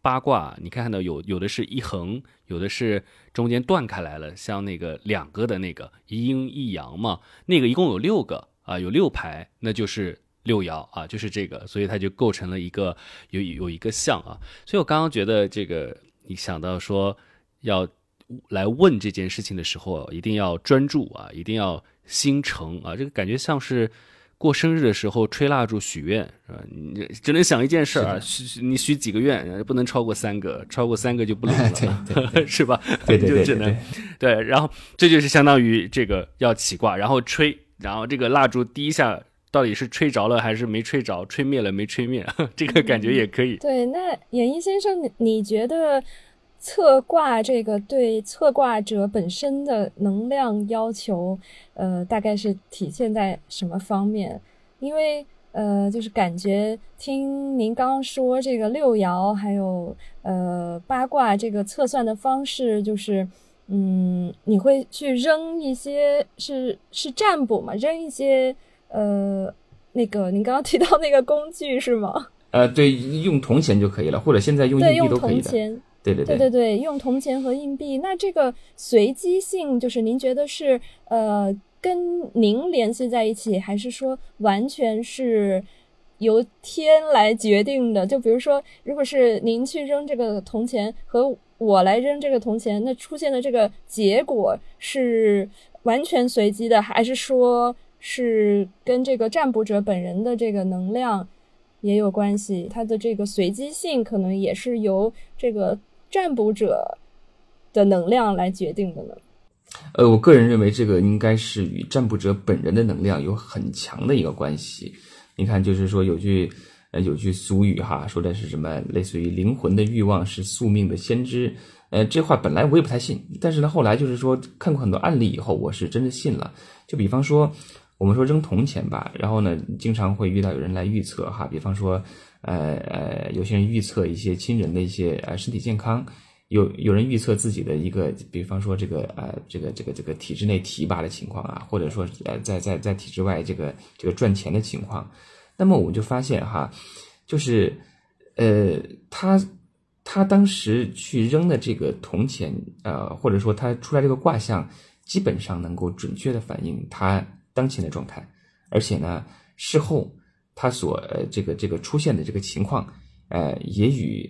八卦，你看到有有的是一横，有的是中间断开来了，像那个两个的那个一阴一阳嘛，那个一共有六个啊，有六排，那就是六爻啊，就是这个，所以它就构成了一个有有一个象啊。所以我刚刚觉得这个，你想到说要来问这件事情的时候，一定要专注啊，一定要心诚啊，这个感觉像是。过生日的时候吹蜡烛许愿是吧？你只能想一件事啊，许你许几个愿，不能超过三个，超过三个就不灵了，是吧？对对对，就只能对。然后这就是相当于这个要起卦，然后吹，然后这个蜡烛第一下到底是吹着了还是没吹着，吹灭了没吹灭，这个感觉也可以。对，那演艺先生，你觉得？测卦这个对测卦者本身的能量要求，呃，大概是体现在什么方面？因为呃，就是感觉听您刚刚说这个六爻还有呃八卦这个测算的方式，就是嗯，你会去扔一些是是占卜嘛？扔一些呃那个您刚刚提到那个工具是吗？呃，对，用铜钱就可以了，或者现在用硬币都可以的。对对对对，用铜钱和硬币，那这个随机性就是您觉得是呃跟您联系在一起，还是说完全是由天来决定的？就比如说，如果是您去扔这个铜钱和我来扔这个铜钱，那出现的这个结果是完全随机的，还是说是跟这个占卜者本人的这个能量也有关系？它的这个随机性可能也是由这个。占卜者的能量来决定的呢？呃，我个人认为这个应该是与占卜者本人的能量有很强的一个关系。你看，就是说有句呃有句俗语哈，说的是什么？类似于灵魂的欲望是宿命的先知。呃，这话本来我也不太信，但是呢，后来就是说看过很多案例以后，我是真的信了。就比方说，我们说扔铜钱吧，然后呢，经常会遇到有人来预测哈，比方说。呃呃，有些人预测一些亲人的一些呃身体健康，有有人预测自己的一个，比方说这个呃这个这个这个体制内提拔的情况啊，或者说呃在在在体制外这个这个赚钱的情况，那么我们就发现哈，就是呃他他当时去扔的这个铜钱，呃或者说他出来这个卦象，基本上能够准确的反映他当前的状态，而且呢事后。它所呃这个这个出现的这个情况，呃也与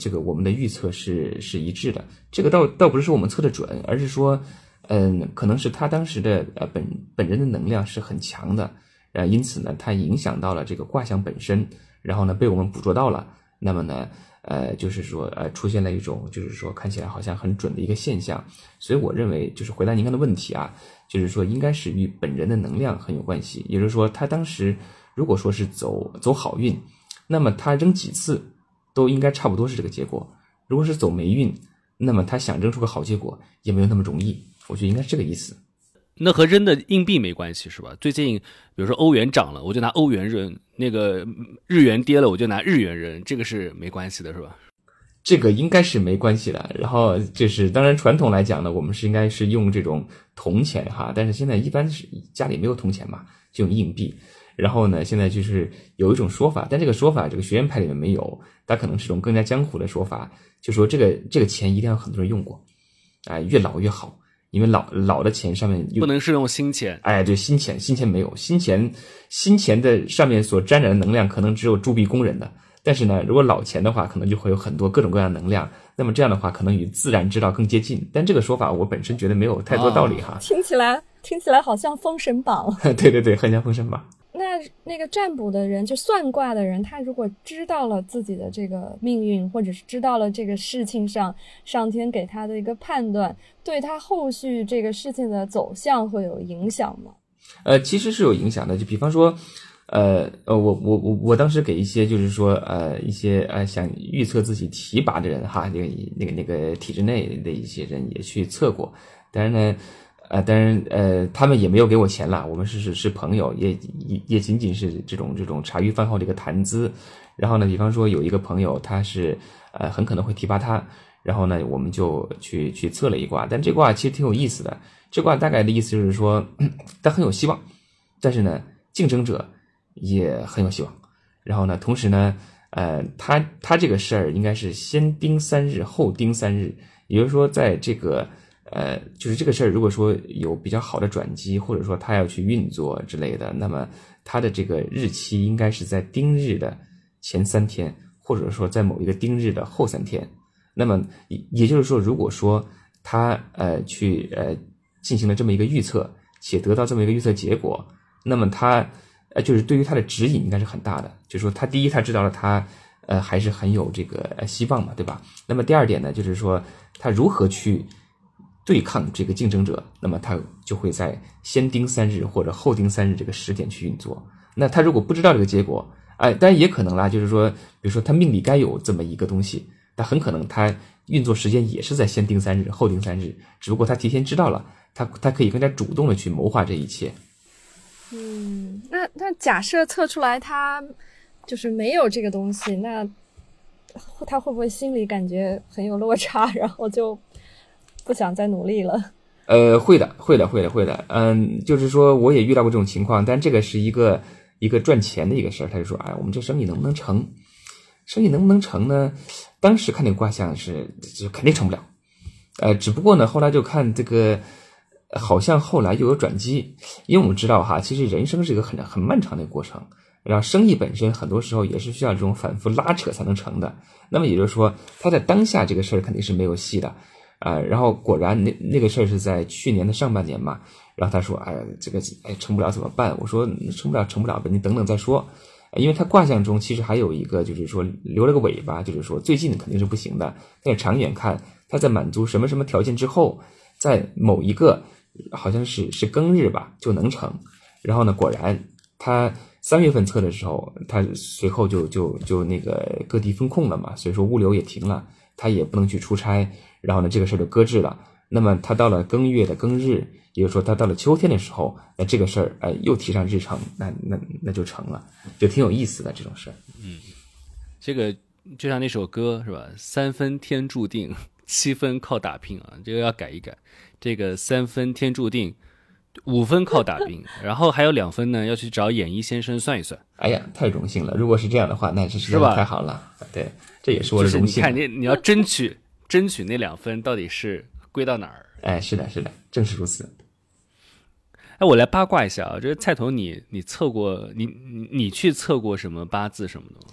这个我们的预测是是一致的。这个倒倒不是说我们测的准，而是说，嗯，可能是他当时的呃本本人的能量是很强的，呃，因此呢，它影响到了这个卦象本身，然后呢被我们捕捉到了。那么呢，呃，就是说呃出现了一种就是说看起来好像很准的一个现象。所以我认为，就是回答您刚的问题啊，就是说应该是与本人的能量很有关系。也就是说，他当时。如果说是走走好运，那么他扔几次都应该差不多是这个结果。如果是走霉运，那么他想扔出个好结果也没有那么容易。我觉得应该是这个意思。那和扔的硬币没关系是吧？最近比如说欧元涨了，我就拿欧元扔；那个日元跌了，我就拿日元扔。这个是没关系的是吧？这个应该是没关系的。然后就是，当然传统来讲呢，我们是应该是用这种铜钱哈，但是现在一般是家里没有铜钱嘛，就用硬币。然后呢，现在就是有一种说法，但这个说法这个学院派里面没有，它可能是一种更加江湖的说法，就说这个这个钱一定要很多人用过，哎，越老越好，因为老老的钱上面不能是用新钱，哎，对，新钱新钱没有新钱，新钱的上面所沾染的能量可能只有铸币工人的，但是呢，如果老钱的话，可能就会有很多各种各样的能量，那么这样的话可能与自然之道更接近，但这个说法我本身觉得没有太多道理哈，听起来听起来好像封神榜，对对对，很像封神榜。那那个占卜的人，就算卦的人，他如果知道了自己的这个命运，或者是知道了这个事情上上天给他的一个判断，对他后续这个事情的走向会有影响吗？呃，其实是有影响的。就比方说，呃呃，我我我我当时给一些就是说呃一些呃想预测自己提拔的人哈，那个那个那个体制内的一些人也去测过，但是呢。呃，当然，呃，他们也没有给我钱了。我们是是是朋友，也也也仅仅是这种这种茶余饭后的一个谈资。然后呢，比方说有一个朋友，他是呃很可能会提拔他，然后呢，我们就去去测了一卦。但这卦其实挺有意思的。这卦大概的意思就是说，他很有希望，但是呢，竞争者也很有希望。然后呢，同时呢，呃，他他这个事儿应该是先盯三日后盯三日，也就是说，在这个呃，就是这个事儿，如果说有比较好的转机，或者说他要去运作之类的，那么他的这个日期应该是在丁日的前三天，或者说在某一个丁日的后三天。那么也也就是说，如果说他呃去呃进行了这么一个预测，且得到这么一个预测结果，那么他。呃，就是对于他的指引应该是很大的，就是说他第一他知道了他，呃，还是很有这个希望嘛，对吧？那么第二点呢，就是说他如何去对抗这个竞争者，那么他就会在先盯三日或者后盯三日这个时点去运作。那他如果不知道这个结果，哎，当然也可能啦，就是说，比如说他命里该有这么一个东西，他很可能他运作时间也是在先盯三日后盯三日，只不过他提前知道了，他他可以更加主动的去谋划这一切。嗯，那那假设测出来他就是没有这个东西，那他会不会心里感觉很有落差，然后就不想再努力了？呃，会的，会的，会的，会的。嗯，就是说我也遇到过这种情况，但这个是一个一个赚钱的一个事儿。他就说：“哎，我们这生意能不能成？生意能不能成呢？当时看那个卦象是，就肯定成不了。呃，只不过呢，后来就看这个。”好像后来又有转机，因为我们知道哈，其实人生是一个很很漫长的过程，然后生意本身很多时候也是需要这种反复拉扯才能成的。那么也就是说，他在当下这个事儿肯定是没有戏的，啊，然后果然那那个事儿是在去年的上半年嘛，然后他说，哎，这个哎成不了怎么办？我说成不了成不了呗，你等等再说，因为他卦象中其实还有一个就是说留了个尾巴，就是说最近肯定是不行的，但是长远看，他在满足什么什么条件之后，在某一个。好像是是庚日吧就能成，然后呢，果然他三月份测的时候，他随后就就就那个各地封控了嘛，所以说物流也停了，他也不能去出差，然后呢，这个事儿就搁置了。那么他到了庚月的庚日，也就是说他到了秋天的时候，那这个事儿哎又提上日程，那那那就成了，就挺有意思的这种事儿。嗯，这个就像那首歌是吧？三分天注定，七分靠打拼啊，这个要改一改。这个三分天注定，五分靠打拼，然后还有两分呢，要去找演艺先生算一算。哎呀，太荣幸了！如果是这样的话，那真是太好了。对，这也是我的荣幸。你看，你你要争取争取那两分到底是归到哪儿？哎，是的，是的，正是如此。哎，我来八卦一下啊，这个菜头，你你测过你你你去测过什么八字什么的吗？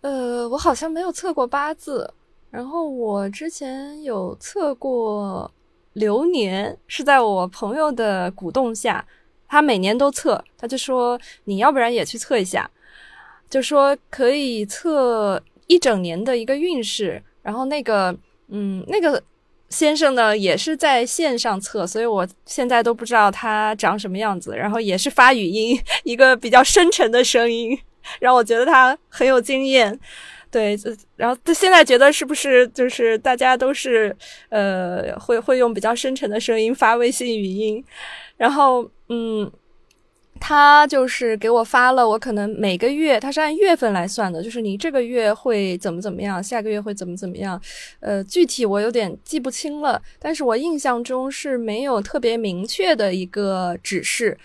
呃，我好像没有测过八字，然后我之前有测过。流年是在我朋友的鼓动下，他每年都测，他就说你要不然也去测一下，就说可以测一整年的一个运势。然后那个，嗯，那个先生呢也是在线上测，所以我现在都不知道他长什么样子。然后也是发语音，一个比较深沉的声音，让我觉得他很有经验。对，然后他现在觉得是不是就是大家都是呃会会用比较深沉的声音发微信语音，然后嗯，他就是给我发了，我可能每个月他是按月份来算的，就是你这个月会怎么怎么样，下个月会怎么怎么样，呃，具体我有点记不清了，但是我印象中是没有特别明确的一个指示，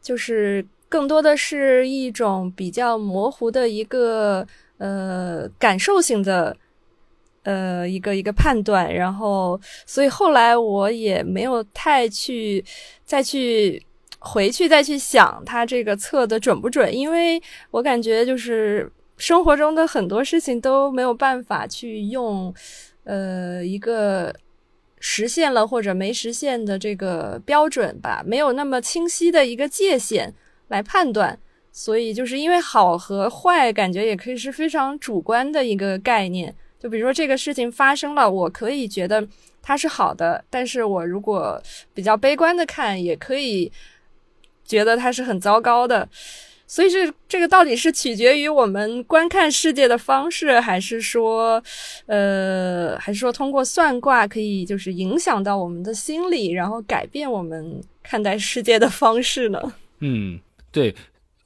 就是更多的是一种比较模糊的一个。呃，感受性的，呃，一个一个判断，然后，所以后来我也没有太去再去回去再去想他这个测的准不准，因为我感觉就是生活中的很多事情都没有办法去用，呃，一个实现了或者没实现的这个标准吧，没有那么清晰的一个界限来判断。所以就是因为好和坏，感觉也可以是非常主观的一个概念。就比如说这个事情发生了，我可以觉得它是好的，但是我如果比较悲观的看，也可以觉得它是很糟糕的。所以这这个到底是取决于我们观看世界的方式，还是说，呃，还是说通过算卦可以就是影响到我们的心理，然后改变我们看待世界的方式呢？嗯，对。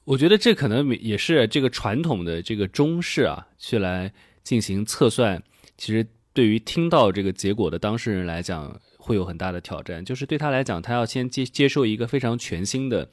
我觉得这可能也是这个传统的这个中式啊，去来进行测算，其实对于听到这个结果的当事人来讲，会有很大的挑战。就是对他来讲，他要先接接受一个非常全新的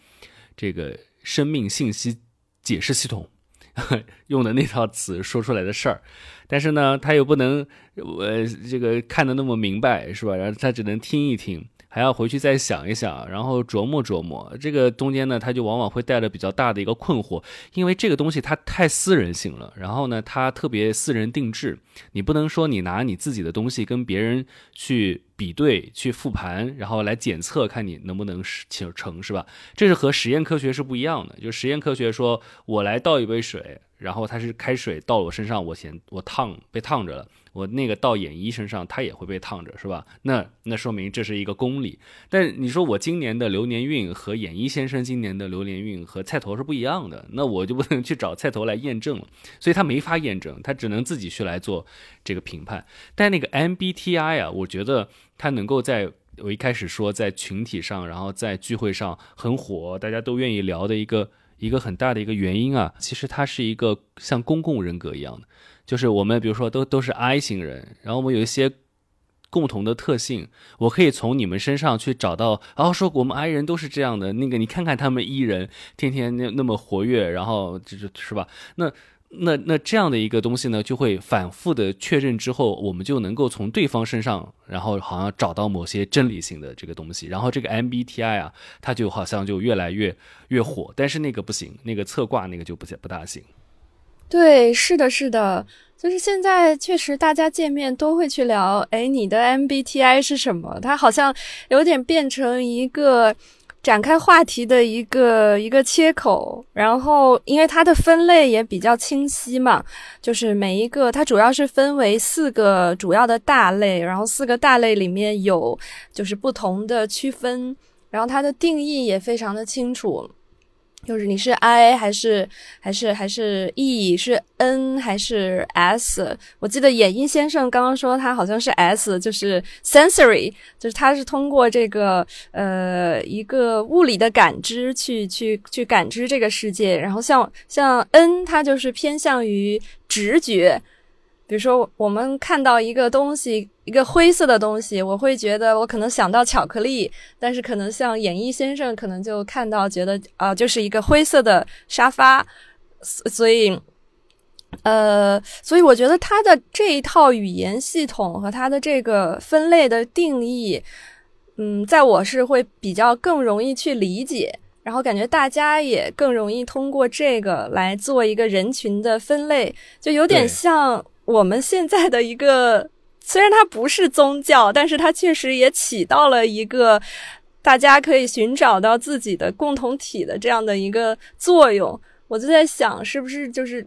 这个生命信息解释系统，用的那套词说出来的事儿，但是呢，他又不能呃这个看得那么明白，是吧？然后他只能听一听。还要回去再想一想，然后琢磨琢磨。这个中间呢，他就往往会带着比较大的一个困惑，因为这个东西它太私人性了。然后呢，它特别私人定制，你不能说你拿你自己的东西跟别人去比对、去复盘，然后来检测看你能不能成，是吧？这是和实验科学是不一样的。就实验科学说，我来倒一杯水，然后它是开水倒我身上，我先我烫被烫着了。我那个到演一身上，他也会被烫着，是吧？那那说明这是一个公理。但你说我今年的流年运和演一先生今年的流年运和菜头是不一样的，那我就不能去找菜头来验证了，所以他没法验证，他只能自己去来做这个评判。但那个 MBTI 啊，我觉得他能够在我一开始说在群体上，然后在聚会上很火，大家都愿意聊的一个一个很大的一个原因啊，其实它是一个像公共人格一样的。就是我们，比如说都都是 I 型人，然后我们有一些共同的特性，我可以从你们身上去找到，然后说我们 I 人都是这样的。那个你看看他们 E 人，天天那那么活跃，然后就是是吧？那那那这样的一个东西呢，就会反复的确认之后，我们就能够从对方身上，然后好像找到某些真理性的这个东西。然后这个 MBTI 啊，它就好像就越来越越火，但是那个不行，那个侧挂那个就不不大行。对，是的，是的，就是现在确实大家见面都会去聊，哎，你的 MBTI 是什么？它好像有点变成一个展开话题的一个一个切口。然后，因为它的分类也比较清晰嘛，就是每一个它主要是分为四个主要的大类，然后四个大类里面有就是不同的区分，然后它的定义也非常的清楚。就是你是 I 还是还是还是 E 是 N 还是 S？我记得演音先生刚刚说他好像是 S，就是 sensory，就是他是通过这个呃一个物理的感知去去去感知这个世界，然后像像 N，它就是偏向于直觉。比如说，我们看到一个东西，一个灰色的东西，我会觉得我可能想到巧克力，但是可能像演艺先生，可能就看到觉得啊，就是一个灰色的沙发。所以，呃，所以我觉得他的这一套语言系统和他的这个分类的定义，嗯，在我是会比较更容易去理解，然后感觉大家也更容易通过这个来做一个人群的分类，就有点像。我们现在的一个，虽然它不是宗教，但是它确实也起到了一个大家可以寻找到自己的共同体的这样的一个作用。我就在想，是不是就是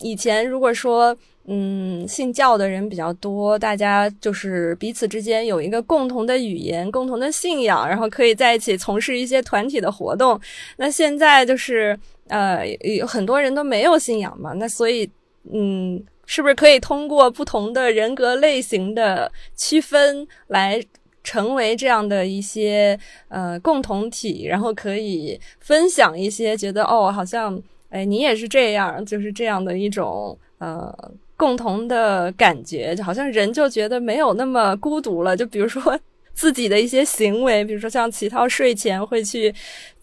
以前如果说，嗯，信教的人比较多，大家就是彼此之间有一个共同的语言、共同的信仰，然后可以在一起从事一些团体的活动。那现在就是呃，有很多人都没有信仰嘛，那所以，嗯。是不是可以通过不同的人格类型的区分来成为这样的一些呃共同体，然后可以分享一些觉得哦，好像哎你也是这样，就是这样的一种呃共同的感觉，就好像人就觉得没有那么孤独了。就比如说自己的一些行为，比如说像齐涛睡前会去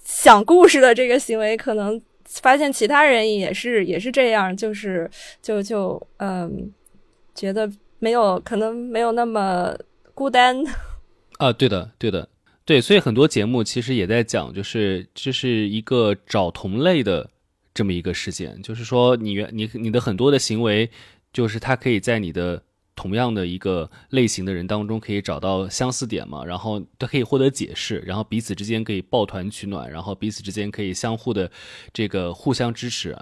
讲故事的这个行为，可能。发现其他人也是也是这样，就是就就嗯，觉得没有可能没有那么孤单啊。对的，对的，对。所以很多节目其实也在讲，就是这是一个找同类的这么一个事件，就是说你原你你的很多的行为，就是它可以在你的。同样的一个类型的人当中，可以找到相似点嘛？然后都可以获得解释，然后彼此之间可以抱团取暖，然后彼此之间可以相互的这个互相支持，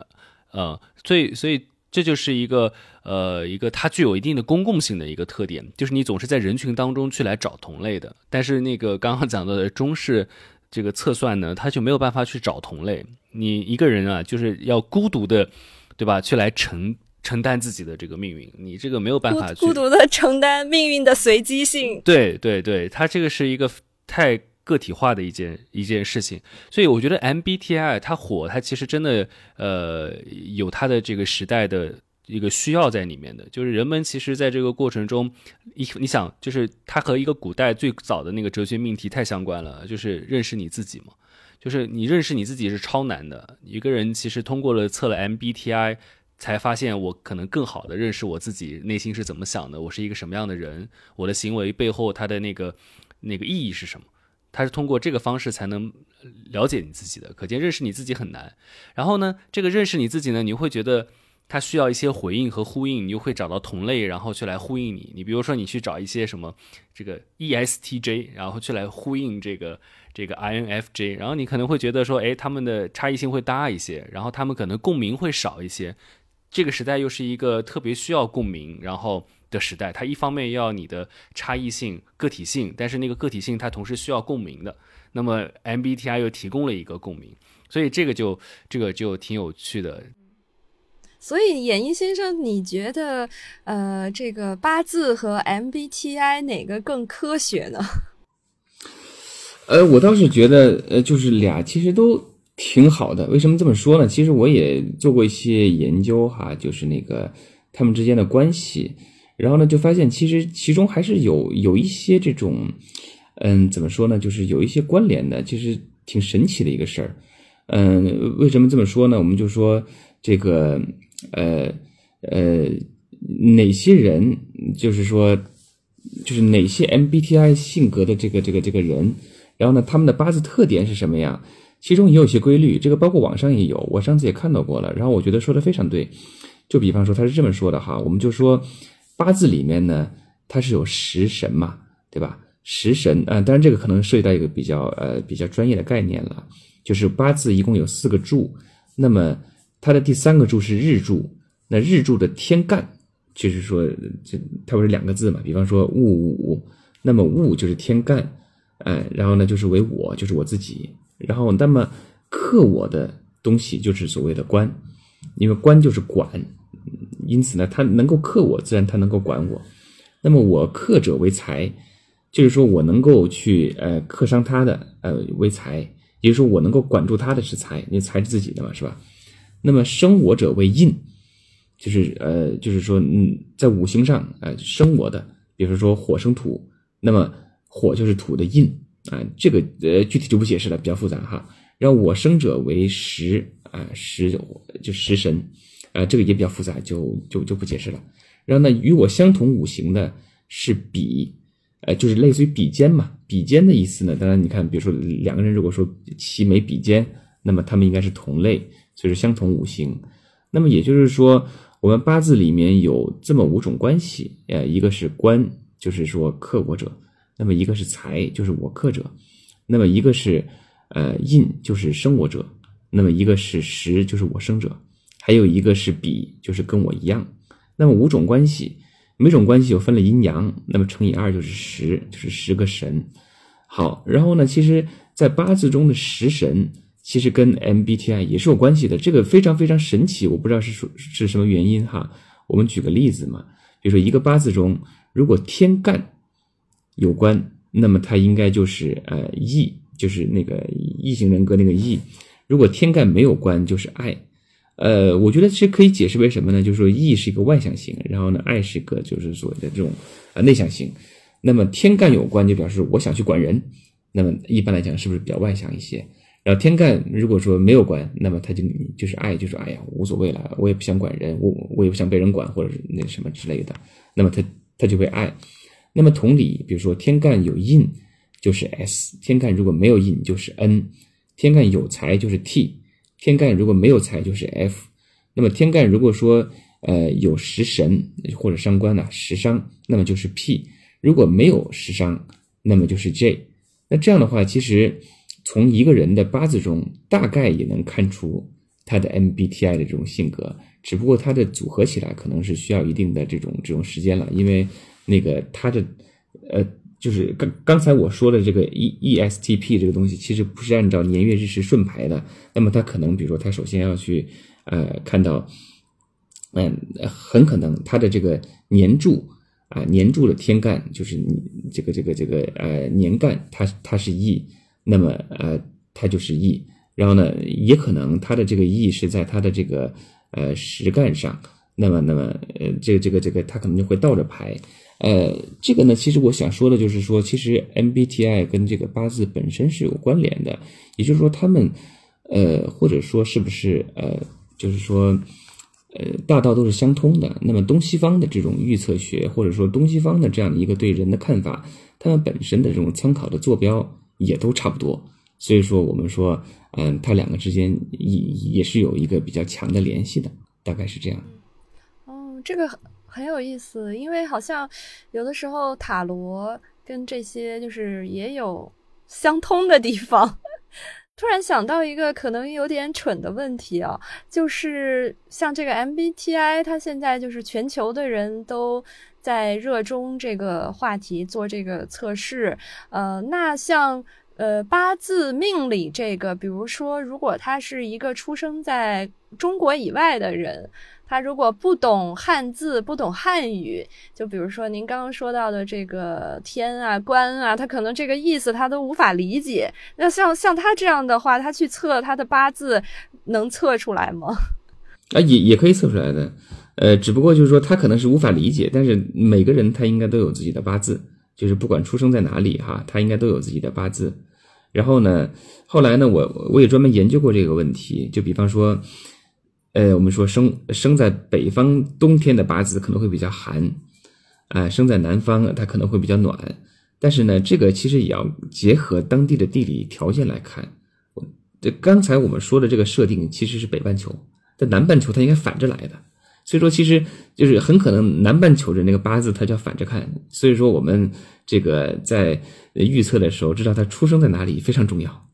呃，所以所以这就是一个呃一个它具有一定的公共性的一个特点，就是你总是在人群当中去来找同类的。但是那个刚刚讲到的中式这个测算呢，它就没有办法去找同类，你一个人啊，就是要孤独的，对吧？去来成。承担自己的这个命运，你这个没有办法孤独的承担命运的随机性。对对对，它这个是一个太个体化的一件一件事情，所以我觉得 MBTI 它火，它其实真的呃有它的这个时代的一个需要在里面的，就是人们其实在这个过程中，你你想，就是它和一个古代最早的那个哲学命题太相关了，就是认识你自己嘛。就是你认识你自己是超难的。一个人其实通过了测了 MBTI，才发现我可能更好的认识我自己内心是怎么想的，我是一个什么样的人，我的行为背后它的那个那个意义是什么。他是通过这个方式才能了解你自己的，可见认识你自己很难。然后呢，这个认识你自己呢，你会觉得它需要一些回应和呼应，你就会找到同类，然后去来呼应你。你比如说，你去找一些什么这个 ESTJ，然后去来呼应这个这个 INFJ，然后你可能会觉得说，哎，他们的差异性会大一些，然后他们可能共鸣会少一些。这个时代又是一个特别需要共鸣，然后。的时代，它一方面要你的差异性、个体性，但是那个个体性它同时需要共鸣的。那么 MBTI 又提供了一个共鸣，所以这个就这个就挺有趣的。所以演艺先生，你觉得呃，这个八字和 MBTI 哪个更科学呢？呃，我倒是觉得呃，就是俩其实都挺好的。为什么这么说呢？其实我也做过一些研究哈，就是那个他们之间的关系。然后呢，就发现其实其中还是有有一些这种，嗯，怎么说呢？就是有一些关联的，其实挺神奇的一个事儿。嗯，为什么这么说呢？我们就说这个，呃呃，哪些人，就是说，就是哪些 MBTI 性格的这个这个这个人，然后呢，他们的八字特点是什么呀？其中也有些规律，这个包括网上也有，我上次也看到过了。然后我觉得说的非常对。就比方说他是这么说的哈，我们就说。八字里面呢，它是有食神嘛，对吧？食神啊，当然这个可能涉及到一个比较呃比较专业的概念了，就是八字一共有四个柱，那么它的第三个柱是日柱，那日柱的天干就是说这它不是两个字嘛？比方说戊午，那么戊就是天干，哎，然后呢就是为我，就是我自己，然后那么克我的东西就是所谓的官，因为官就是管。因此呢，他能够克我，自然他能够管我。那么我克者为财，就是说我能够去呃克伤他的呃为财，也就是说我能够管住他的是财，因为财是自己的嘛，是吧？那么生我者为印，就是呃就是说嗯在五行上呃生我的，比如说火生土，那么火就是土的印啊，这个呃具体就不解释了，比较复杂哈。让我生者为食啊食就食神。啊，这个也比较复杂，就就就不解释了。然后呢，与我相同五行的是比，呃，就是类似于比肩嘛。比肩的意思呢，当然你看，比如说两个人如果说齐眉比肩，那么他们应该是同类，所以说相同五行。那么也就是说，我们八字里面有这么五种关系，呃，一个是官，就是说克我者；那么一个是财，就是我克者；那么一个是呃印，就是生我者；那么一个是时，就是我生者。还有一个是比，就是跟我一样。那么五种关系，每种关系又分了阴阳，那么乘以二就是十，就是十个神。好，然后呢，其实，在八字中的食神，其实跟 MBTI 也是有关系的。这个非常非常神奇，我不知道是说是什么原因哈。我们举个例子嘛，比如说一个八字中，如果天干有关，那么它应该就是呃义，就是那个异型人格那个义。如果天干没有关，就是爱。呃，我觉得其实可以解释为什么呢？就是说，E 是一个外向型，然后呢，I 是一个就是所谓的这种呃内向型。那么天干有关，就表示我想去管人。那么一般来讲，是不是比较外向一些？然后天干如果说没有关，那么他就就是爱，就是哎呀无所谓了，我也不想管人，我我也不想被人管，或者是那什么之类的。那么他他就会爱。那么同理，比如说天干有印就是 S，天干如果没有印就是 N，天干有财就是 T。天干如果没有财就是 F，那么天干如果说呃有食神或者伤官呢食伤，那么就是 P，如果没有食伤，那么就是 J。那这样的话，其实从一个人的八字中大概也能看出他的 MBTI 的这种性格，只不过它的组合起来可能是需要一定的这种这种时间了，因为那个他的呃。就是刚刚才我说的这个 E E S T P 这个东西，其实不是按照年月日时顺排的。那么它可能，比如说，它首先要去呃看到，嗯，很可能它的这个年柱啊，年柱的天干就是你这个这个这个呃年干，它它是 E，那么呃它就是 E。然后呢，也可能它的这个 E 是在它的这个呃实干上，那么那么呃，这个这个这个他可能就会倒着排。呃，这个呢，其实我想说的就是说，其实 MBTI 跟这个八字本身是有关联的，也就是说，他们呃，或者说是不是呃，就是说呃，大道都是相通的。那么东西方的这种预测学，或者说东西方的这样的一个对人的看法，他们本身的这种参考的坐标也都差不多。所以说，我们说，嗯，它两个之间也也是有一个比较强的联系的，大概是这样。哦，这个。很有意思，因为好像有的时候塔罗跟这些就是也有相通的地方。突然想到一个可能有点蠢的问题啊，就是像这个 MBTI，它现在就是全球的人都在热衷这个话题，做这个测试。呃，那像呃八字命理这个，比如说如果他是一个出生在中国以外的人。他如果不懂汉字，不懂汉语，就比如说您刚刚说到的这个天啊、官啊，他可能这个意思他都无法理解。那像像他这样的话，他去测他的八字，能测出来吗？啊，也也可以测出来的。呃，只不过就是说他可能是无法理解，但是每个人他应该都有自己的八字，就是不管出生在哪里哈，他应该都有自己的八字。然后呢，后来呢，我我也专门研究过这个问题，就比方说。呃，我们说生生在北方冬天的八字可能会比较寒，啊，生在南方它可能会比较暖。但是呢，这个其实也要结合当地的地理条件来看。这刚才我们说的这个设定其实是北半球，在南半球它应该反着来的。所以说，其实就是很可能南半球的那个八字它就要反着看。所以说，我们这个在预测的时候，知道他出生在哪里非常重要。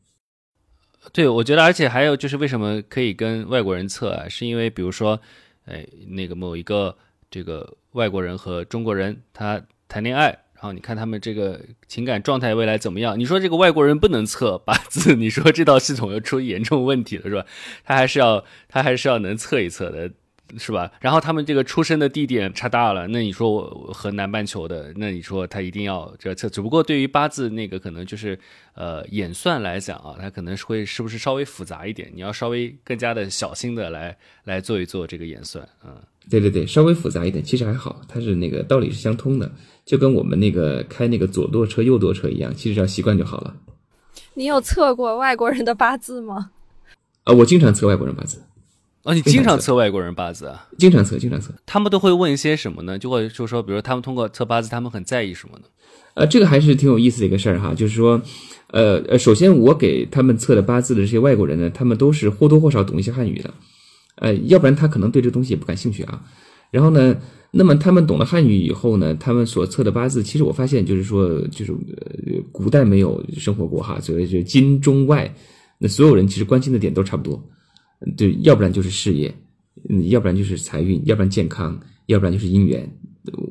对，我觉得，而且还有就是为什么可以跟外国人测啊？是因为比如说，哎，那个某一个这个外国人和中国人他谈恋爱，然后你看他们这个情感状态未来怎么样？你说这个外国人不能测八字，你说这套系统又出严重问题了，是吧？他还是要他还是要能测一测的。是吧？然后他们这个出生的地点差大了，那你说我和南半球的，那你说他一定要这测？只不过对于八字那个可能就是呃演算来讲啊，它可能是会是不是稍微复杂一点？你要稍微更加的小心的来来做一做这个演算，嗯，对对对，稍微复杂一点，其实还好，它是那个道理是相通的，就跟我们那个开那个左舵车右舵车一样，其实只要习惯就好了。你有测过外国人的八字吗？啊，我经常测外国人八字。哦，你经常测外国人八字啊？经常测，经常测。他们都会问一些什么呢？就会就说，比如他们通过测八字，他们很在意什么呢？呃，这个还是挺有意思的一个事儿哈。就是说，呃呃，首先我给他们测的八字的这些外国人呢，他们都是或多或少懂一些汉语的，呃，要不然他可能对这东西也不感兴趣啊。然后呢，那么他们懂了汉语以后呢，他们所测的八字，其实我发现就是说，就是呃，古代没有生活过哈，所以就金中外，那所有人其实关心的点都差不多。对，要不然就是事业，嗯，要不然就是财运，要不然健康，要不然就是姻缘，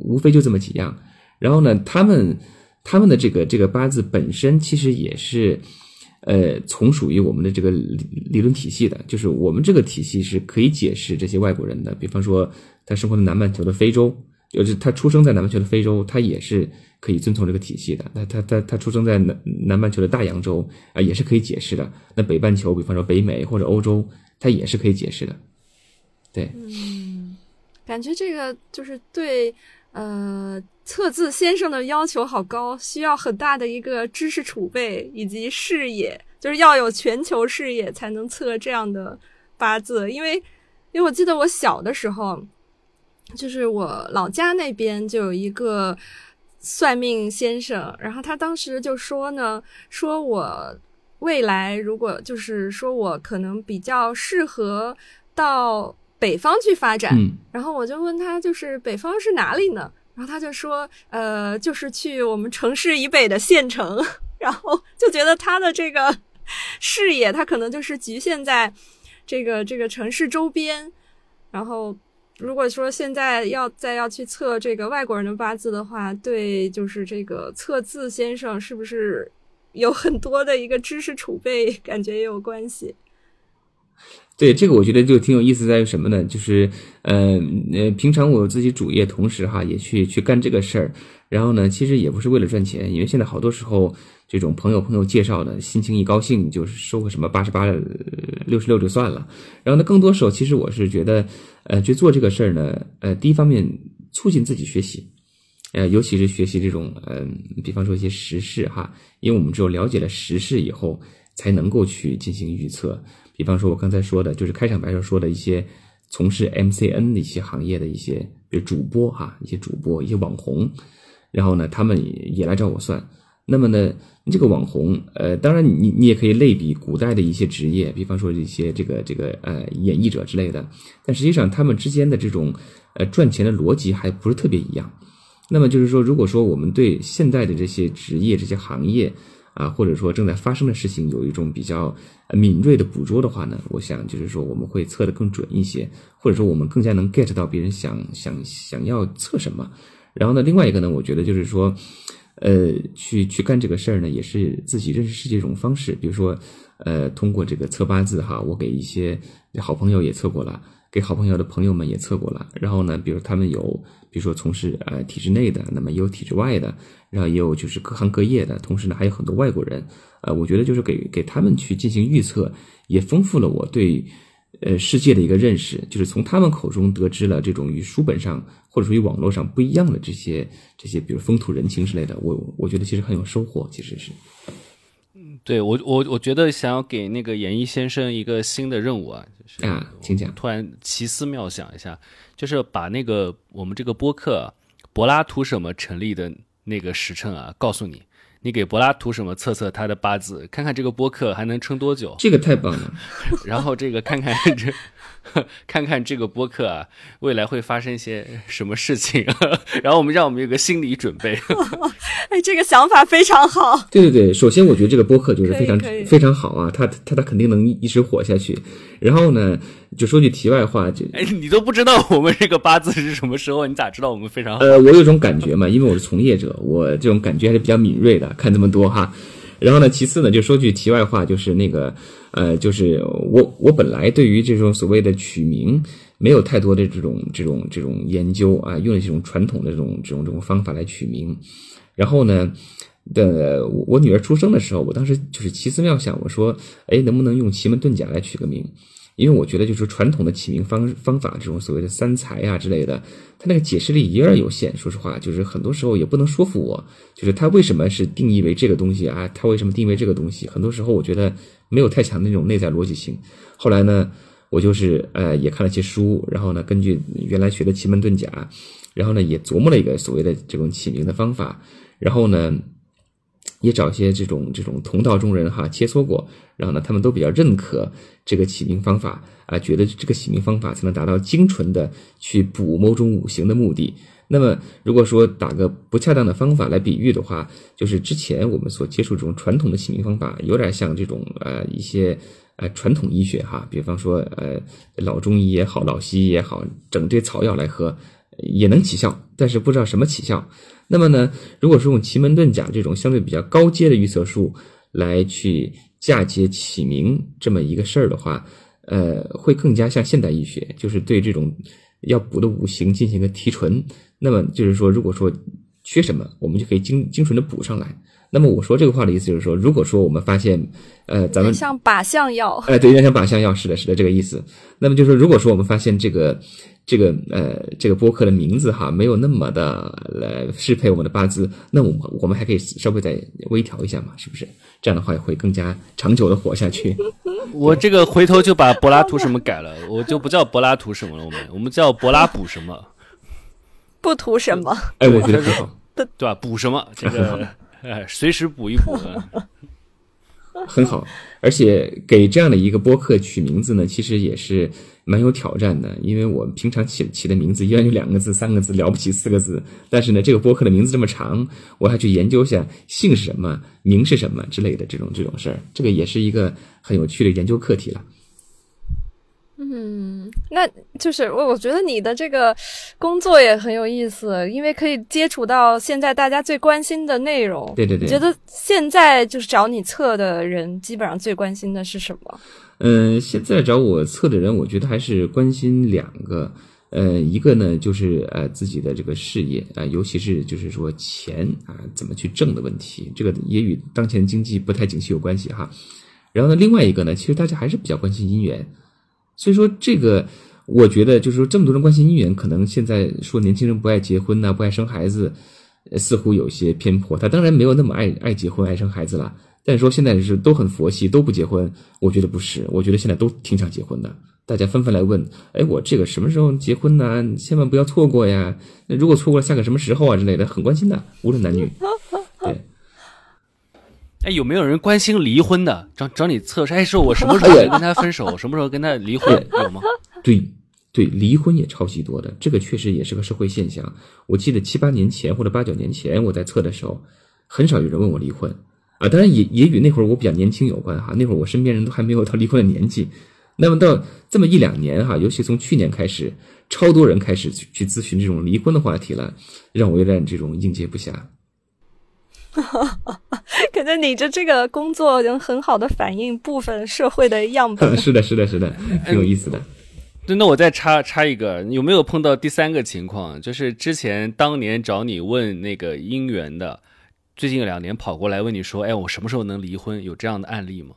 无非就这么几样。然后呢，他们他们的这个这个八字本身其实也是，呃，从属于我们的这个理理论体系的，就是我们这个体系是可以解释这些外国人的。比方说，他生活在南半球的非洲，就是他出生在南半球的非洲，他也是可以遵从这个体系的。那他他他出生在南南半球的大洋洲啊，也是可以解释的。那北半球，比方说北美或者欧洲。它也是可以解释的，对。嗯，感觉这个就是对呃测字先生的要求好高，需要很大的一个知识储备以及视野，就是要有全球视野才能测这样的八字。因为因为我记得我小的时候，就是我老家那边就有一个算命先生，然后他当时就说呢，说我。未来如果就是说我可能比较适合到北方去发展，然后我就问他，就是北方是哪里呢？然后他就说，呃，就是去我们城市以北的县城。然后就觉得他的这个视野，他可能就是局限在这个这个城市周边。然后如果说现在要再要去测这个外国人的八字的话，对，就是这个测字先生是不是？有很多的一个知识储备，感觉也有关系。对这个，我觉得就挺有意思，在于什么呢？就是，呃呃，平常我自己主业，同时哈也去去干这个事儿。然后呢，其实也不是为了赚钱，因为现在好多时候，这种朋友朋友介绍的，心情一高兴就是收个什么八十八、六十六就算了。然后呢，更多时候其实我是觉得，呃，去做这个事儿呢，呃，第一方面促进自己学习，呃，尤其是学习这种，嗯，比方说一些时事哈，因为我们只有了解了时事以后，才能够去进行预测。比方说，我刚才说的，就是开场白上说的一些从事 MCN 的一些行业的一些，比如主播哈，一些主播、一些网红，然后呢，他们也来找我算。那么呢，这个网红，呃，当然你你也可以类比古代的一些职业，比方说一些这个这个呃演绎者之类的，但实际上他们之间的这种呃赚钱的逻辑还不是特别一样。那么就是说，如果说我们对现在的这些职业、这些行业啊，或者说正在发生的事情有一种比较敏锐的捕捉的话呢，我想就是说我们会测得更准一些，或者说我们更加能 get 到别人想想想要测什么。然后呢，另外一个呢，我觉得就是说。呃，去去干这个事儿呢，也是自己认识世界一种方式。比如说，呃，通过这个测八字哈，我给一些好朋友也测过了，给好朋友的朋友们也测过了。然后呢，比如他们有，比如说从事呃体制内的，那么也有体制外的，然后也有就是各行各业的，同时呢还有很多外国人。呃，我觉得就是给给他们去进行预测，也丰富了我对。呃，世界的一个认识，就是从他们口中得知了这种与书本上或者说与网络上不一样的这些这些，比如风土人情之类的。我我觉得其实很有收获，其实是。嗯，对我我我觉得想要给那个演艺先生一个新的任务啊，就是啊，请讲。突然奇思妙想一下，就是把那个我们这个播客柏拉图什么成立的那个时辰啊，告诉你。你给柏拉图什么测测他的八字，看看这个播客还能撑多久？这个太棒了。然后这个看看这。看看这个播客啊，未来会发生一些什么事情？然后我们让我们有个心理准备。哎，这个想法非常好。对对对，首先我觉得这个播客就是非常非常好啊，他他他肯定能一直火下去。然后呢，就说句题外话，就哎，你都不知道我们这个八字是什么时候，你咋知道我们非常好？呃，我有种感觉嘛，因为我是从业者，我这种感觉还是比较敏锐的。看这么多哈。然后呢，其次呢，就说句题外话，就是那个，呃，就是我我本来对于这种所谓的取名没有太多的这种这种这种研究啊，用的这种传统的这种这种这种方法来取名。然后呢，的我女儿出生的时候，我当时就是奇思妙想，我说，哎，能不能用奇门遁甲来取个名？因为我觉得，就是传统的起名方方法，这种所谓的三才啊之类的，它那个解释力有点有限。说实话，就是很多时候也不能说服我。就是它为什么是定义为这个东西啊？它为什么定义为这个东西？很多时候我觉得没有太强的那种内在逻辑性。后来呢，我就是呃也看了些书，然后呢，根据原来学的奇门遁甲，然后呢也琢磨了一个所谓的这种起名的方法，然后呢。也找一些这种这种同道中人哈切磋过，然后呢，他们都比较认可这个起名方法啊，觉得这个起名方法才能达到精纯的去补某种五行的目的。那么，如果说打个不恰当的方法来比喻的话，就是之前我们所接触这种传统的起名方法，有点像这种呃一些呃传统医学哈，比方说呃老中医也好，老西医也好，整这草药来喝也能起效，但是不知道什么起效。那么呢，如果说用奇门遁甲这种相对比较高阶的预测术来去嫁接起名这么一个事儿的话，呃，会更加像现代医学，就是对这种要补的五行进行个提纯。那么就是说，如果说缺什么，我们就可以精精纯的补上来。那么我说这个话的意思就是说，如果说我们发现，呃，咱们像靶向药，哎，对，有点像靶向药，是的，是的，这个意思。那么就是说，如果说我们发现这个。这个呃，这个播客的名字哈，没有那么的来适配我们的八字，那我们我们还可以稍微再微调一下嘛，是不是？这样的话也会更加长久的活下去。我这个回头就把柏拉图什么改了，我就不叫柏拉图什么了，我们我们叫柏拉补什么？不图什么？哎，我觉得很好，对吧？补什么？这个哎，随时补一补。很好，而且给这样的一个播客取名字呢，其实也是蛮有挑战的。因为我平常起起的名字一般就两个字、三个字，了不起四个字。但是呢，这个播客的名字这么长，我还去研究一下姓是什么、名是什么之类的这种这种事儿，这个也是一个很有趣的研究课题了。嗯，那就是我我觉得你的这个工作也很有意思，因为可以接触到现在大家最关心的内容。对对对，觉得现在就是找你测的人，基本上最关心的是什么？嗯，现在找我测的人，我觉得还是关心两个。呃，一个呢就是呃自己的这个事业啊、尤其是就是说钱啊怎么去挣的问题，这个也与当前经济不太景气有关系哈。然后呢，另外一个呢，其实大家还是比较关心姻缘，所以说这个我觉得就是说这么多人关心姻缘，可能现在说年轻人不爱结婚呐、不爱生孩子，似乎有些偏颇。他当然没有那么爱爱结婚、爱生孩子了，但是说现在是都很佛系，都不结婚，我觉得不是，我觉得现在都挺想结婚的。大家纷纷来问，哎，我这个什么时候结婚呢？千万不要错过呀！那如果错过了，下个什么时候啊之类的，很关心的，无论男女。对，哎，有没有人关心离婚的？找找你测试，哎，说我什么时 候跟他分手，什么时候跟他离婚，有吗？对对，离婚也超级多的，这个确实也是个社会现象。我记得七八年前或者八九年前我在测的时候，很少有人问我离婚啊。当然也也与那会儿我比较年轻有关哈，那会儿我身边人都还没有到离婚的年纪。那么到这么一两年哈，尤其从去年开始，超多人开始去去咨询这种离婚的话题了，让我有点这种应接不暇。感觉你这这个工作能很好的反映部分社会的样本。是的，是的，是的，挺有意思的。对，那我再插插一个，有没有碰到第三个情况？就是之前当年找你问那个姻缘的，最近两年跑过来问你说，哎，我什么时候能离婚？有这样的案例吗？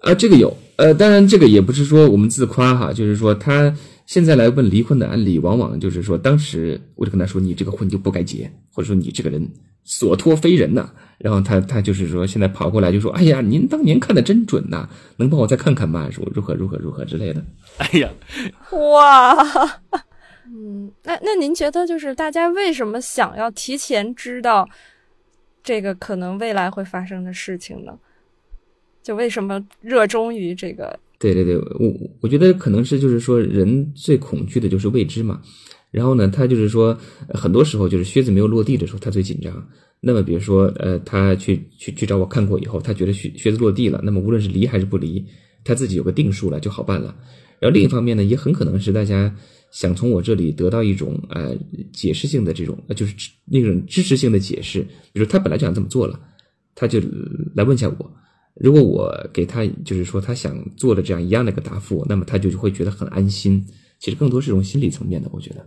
啊，这个有，呃，当然这个也不是说我们自夸哈，就是说他现在来问离婚的案例，往往就是说当时我就跟他说，你这个婚就不该结，或者说你这个人所托非人呐、然后他他就是说现在跑过来就说，哎呀，您当年看的真准呐、能帮我再看看吗？说如何如何如何之类的。哎呀，哇，嗯，那那您觉得就是大家为什么想要提前知道这个可能未来会发生的事情呢？就为什么热衷于这个？对对对，我我觉得可能是就是说人最恐惧的就是未知嘛。然后呢，他就是说很多时候就是靴子没有落地的时候，他最紧张。那么比如说呃，他去去去找我看过以后，他觉得靴靴子落地了，那么无论是离还是不离，他自己有个定数了就好办了。然后另一方面呢，也很可能是大家想从我这里得到一种呃解释性的这种呃就是那种支持性的解释，比如他本来就想这么做了，他就来问一下我。如果我给他就是说他想做的这样一样的一个答复，那么他就会觉得很安心。其实更多是一种心理层面的，我觉得。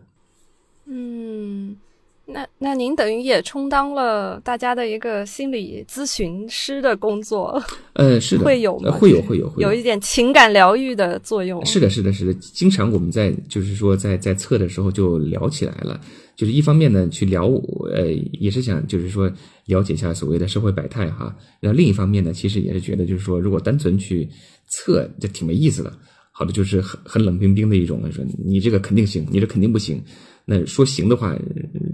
嗯，那那您等于也充当了大家的一个心理咨询师的工作，呃，是的，会有吗呃会有，会有，会有一点情感疗愈的作用。是的，是的，是的。经常我们在就是说在在测的时候就聊起来了，就是一方面呢去聊，呃，也是想就是说了解一下所谓的社会百态哈。然后另一方面呢，其实也是觉得就是说，如果单纯去测，这挺没意思的。好的，就是很很冷冰冰的一种，说你这个肯定行，你这肯定不行。那说行的话，呃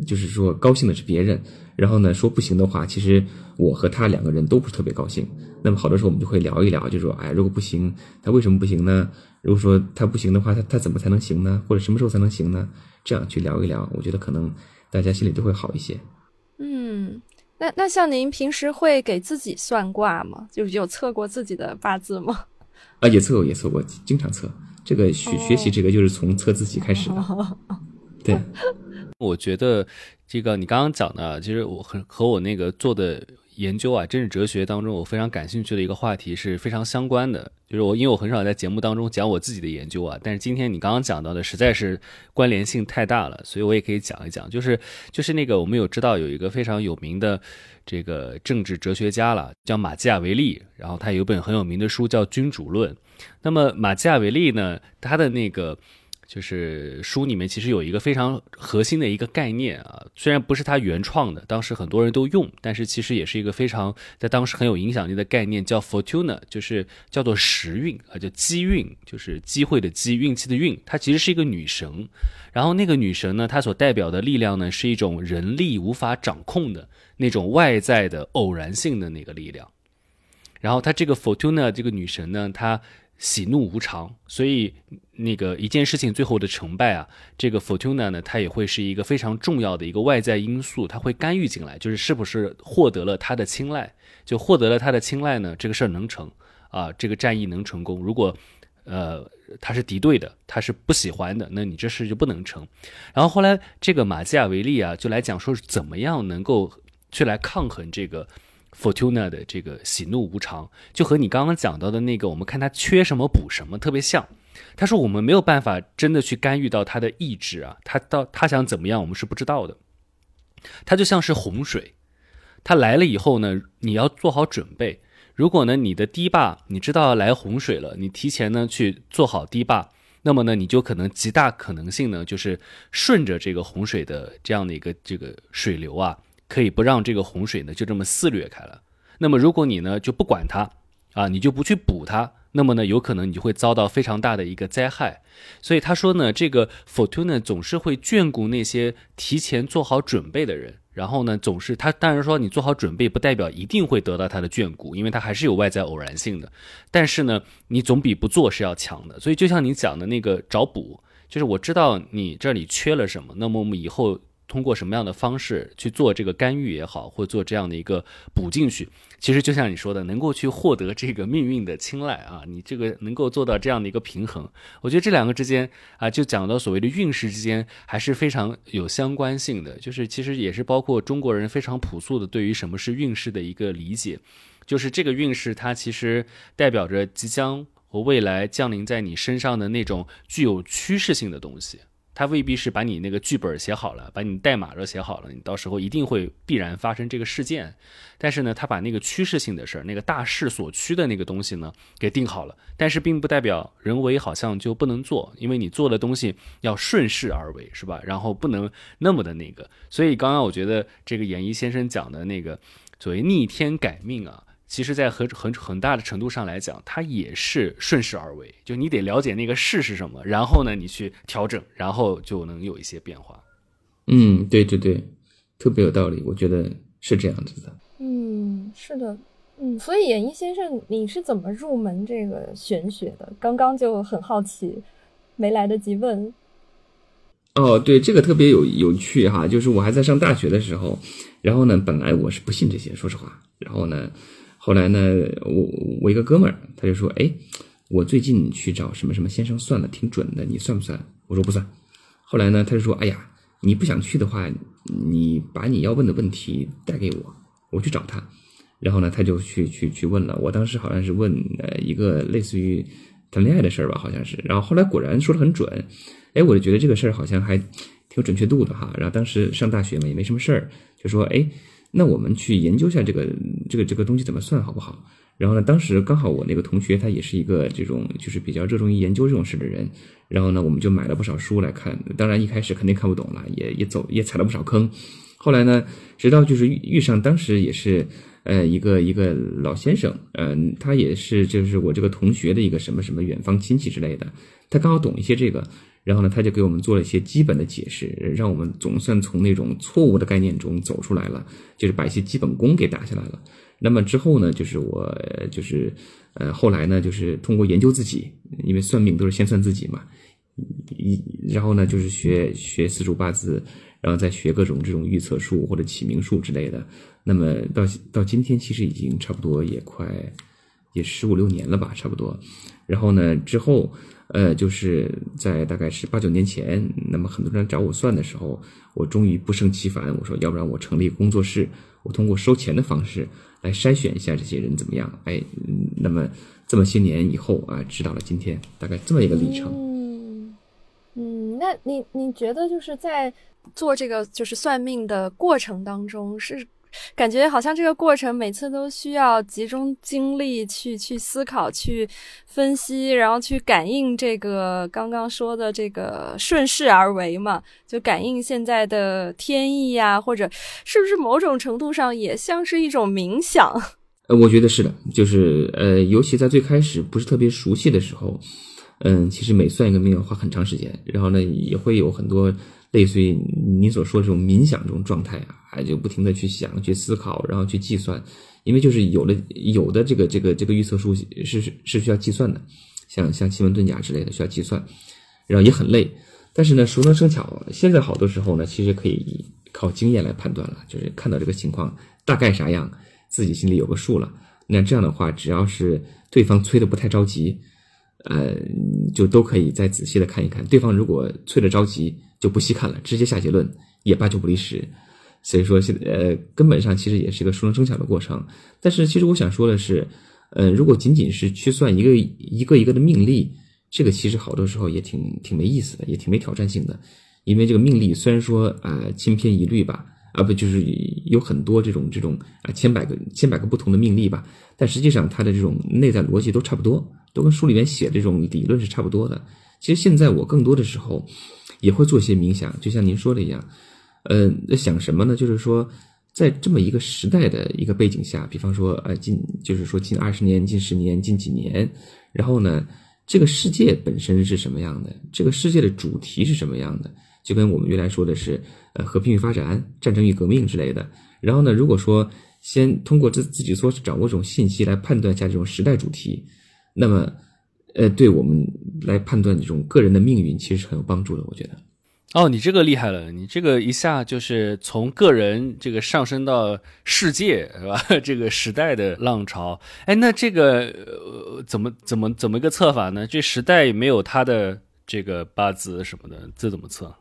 就是说高兴的是别人；然后呢，说不行的话，其实我和他两个人都不是特别高兴。那么好多时候我们就会聊一聊，就说，哎，如果不行，他为什么不行呢？如果说他不行的话，他他怎么才能行呢？或者什么时候才能行呢？这样去聊一聊，我觉得可能大家心里都会好一些。嗯，那那像您平时会给自己算卦吗？就有测过自己的八字吗？啊，也测过，也测过，经常测。这个学学习这个就是从测自己开始的。对，我觉得这个你刚刚讲的，其实我和和我那个做的研究啊，政治哲学当中我非常感兴趣的一个话题是非常相关的。就是我因为我很少在节目当中讲我自己的研究啊，但是今天你刚刚讲到的实在是关联性太大了，所以我也可以讲一讲。就是就是那个我们有知道有一个非常有名的这个政治哲学家了，叫马基雅维利，然后他有本很有名的书叫《君主论》。那么马基雅维利呢，他的那个。就是书里面其实有一个非常核心的一个概念啊，虽然不是他原创的，当时很多人都用，但是其实也是一个非常在当时很有影响力的概念，叫 fortuna，就是叫做时运啊，叫机运，就是机会的机，运气的运。它其实是一个女神，然后那个女神呢，她所代表的力量呢，是一种人力无法掌控的那种外在的偶然性的那个力量。然后她这个 fortuna 这个女神呢，她喜怒无常，所以那个一件事情最后的成败啊，这个 Fortuna 呢，它也会是一个非常重要的一个外在因素，它会干预进来，就是是不是获得了他的青睐，就获得了他的青睐呢，这个事儿能成啊，这个战役能成功。如果呃他是敌对的，他是不喜欢的，那你这事就不能成。然后后来这个马基雅维利啊，就来讲说怎么样能够去来抗衡这个。Fortuna 的这个喜怒无常，就和你刚刚讲到的那个，我们看他缺什么补什么特别像。他说我们没有办法真的去干预到他的意志啊，他到他想怎么样，我们是不知道的。他就像是洪水，他来了以后呢，你要做好准备。如果呢你的堤坝你知道来洪水了，你提前呢去做好堤坝，那么呢你就可能极大可能性呢就是顺着这个洪水的这样的一个这个水流啊，可以不让这个洪水呢就这么肆虐开了。那么如果你呢就不管它啊，你就不去补它。那么呢，有可能你就会遭到非常大的一个灾害，所以他说呢，这个 Fortuna 总是会眷顾那些提前做好准备的人，然后呢，总是他当然说你做好准备不代表一定会得到他的眷顾，因为他还是有外在偶然性的，但是呢，你总比不做是要强的。所以就像你讲的那个找补，就是我知道你这里缺了什么，那么我们以后。通过什么样的方式去做这个干预也好，或做这样的一个补进去，其实就像你说的，能够去获得这个命运的青睐啊，你这个能够做到这样的一个平衡，我觉得这两个之间啊，就讲到所谓的运势之间还是非常有相关性的，就是其实也是包括中国人非常朴素的对于什么是运势的一个理解，就是这个运势它其实代表着即将和未来降临在你身上的那种具有趋势性的东西。他未必是把你那个剧本写好了，把你代码都写好了，你到时候一定会必然发生这个事件。但是呢，他把那个趋势性的事儿，那个大势所趋的那个东西呢，给定好了。但是并不代表人为好像就不能做，因为你做的东西要顺势而为，是吧？然后不能那么的那个。所以刚刚我觉得这个演艺先生讲的那个所谓逆天改命啊。其实，在很很很大的程度上来讲，它也是顺势而为。就你得了解那个势是什么，然后呢，你去调整，然后就能有一些变化。嗯，对对对，特别有道理，我觉得是这样子的。嗯，是的，嗯，所以演艺先生，你是怎么入门这个玄学的？刚刚就很好奇，没来得及问。哦，对，这个特别有有趣哈，就是我还在上大学的时候，然后呢，本来我是不信这些，说实话，然后呢。后来呢，我我一个哥们儿他就说：“哎，我最近去找什么什么先生算了，挺准的，你算不算？”我说：“不算。”后来呢，他就说：“哎呀，你不想去的话，你把你要问的问题带给我，我去找他。”然后呢，他就去去去问了。我当时好像是问呃一个类似于谈恋爱的事儿吧，好像是。然后后来果然说的很准。哎，我就觉得这个事儿好像还挺有准确度的哈。然后当时上大学嘛，也没什么事儿，就说：“哎。”那我们去研究一下这个这个这个东西怎么算好不好？然后呢，当时刚好我那个同学他也是一个这种就是比较热衷于研究这种事的人，然后呢，我们就买了不少书来看。当然一开始肯定看不懂了，也也走也踩了不少坑。后来呢，直到就是遇遇上当时也是呃一个一个老先生，嗯，他也是就是我这个同学的一个什么什么远方亲戚之类的，他刚好懂一些这个。然后呢，他就给我们做了一些基本的解释，让我们总算从那种错误的概念中走出来了，就是把一些基本功给打下来了。那么之后呢，就是我就是呃后来呢，就是通过研究自己，因为算命都是先算自己嘛，一然后呢就是学学四柱八字，然后再学各种这种预测术或者起名术之类的。那么到到今天，其实已经差不多也快也十五六年了吧，差不多。然后呢之后。呃，就是在大概是八九年前，那么很多人找我算的时候，我终于不胜其烦，我说要不然我成立工作室，我通过收钱的方式来筛选一下这些人怎么样？哎，那么这么些年以后啊，直到了今天，大概这么一个历程。嗯嗯，那你你觉得就是在做这个就是算命的过程当中是？感觉好像这个过程每次都需要集中精力去去思考、去分析，然后去感应这个刚刚说的这个顺势而为嘛？就感应现在的天意呀，或者是不是某种程度上也像是一种冥想？呃，我觉得是的，就是呃，尤其在最开始不是特别熟悉的时候，嗯，其实每算一个命要花很长时间，然后呢也会有很多。类似于你所说的这种冥想这种状态啊，还就不停的去想、去思考，然后去计算，因为就是有的有的这个这个这个预测术是是需要计算的，像像奇门遁甲之类的需要计算，然后也很累。但是呢，熟能生巧，现在好多时候呢，其实可以靠经验来判断了，就是看到这个情况大概啥样，自己心里有个数了。那这样的话，只要是对方催的不太着急，呃，就都可以再仔细的看一看。对方如果催的着急，就不细看了，直接下结论也八九不离十。所以说，现呃，根本上其实也是一个熟能生巧的过程。但是，其实我想说的是，呃，如果仅仅是去算一个一个一个的命例，这个其实好多时候也挺挺没意思的，也挺没挑战性的。因为这个命例虽然说啊千篇一律吧，啊不就是有很多这种这种啊千百个千百个不同的命例吧，但实际上它的这种内在逻辑都差不多，都跟书里面写的这种理论是差不多的。其实现在我更多的时候也会做一些冥想，就像您说的一样，呃，想什么呢？就是说在这么一个时代的一个背景下，比方说呃近就是说近二十年、近十年、近几年，然后呢，这个世界本身是什么样的？这个世界的主题是什么样的？就跟我们原来说的是，呃，和平与发展、战争与革命之类的。然后呢，如果说先通过自自己所掌握这种信息来判断一下这种时代主题，那么，呃，对我们来判断这种个人的命运，其实是很有帮助的。我觉得。哦，你这个厉害了，你这个一下就是从个人这个上升到世界，是吧？这个时代的浪潮。哎，那这个呃、怎么怎么怎么一个测法呢？这时代没有他的这个八字什么的，这怎么测？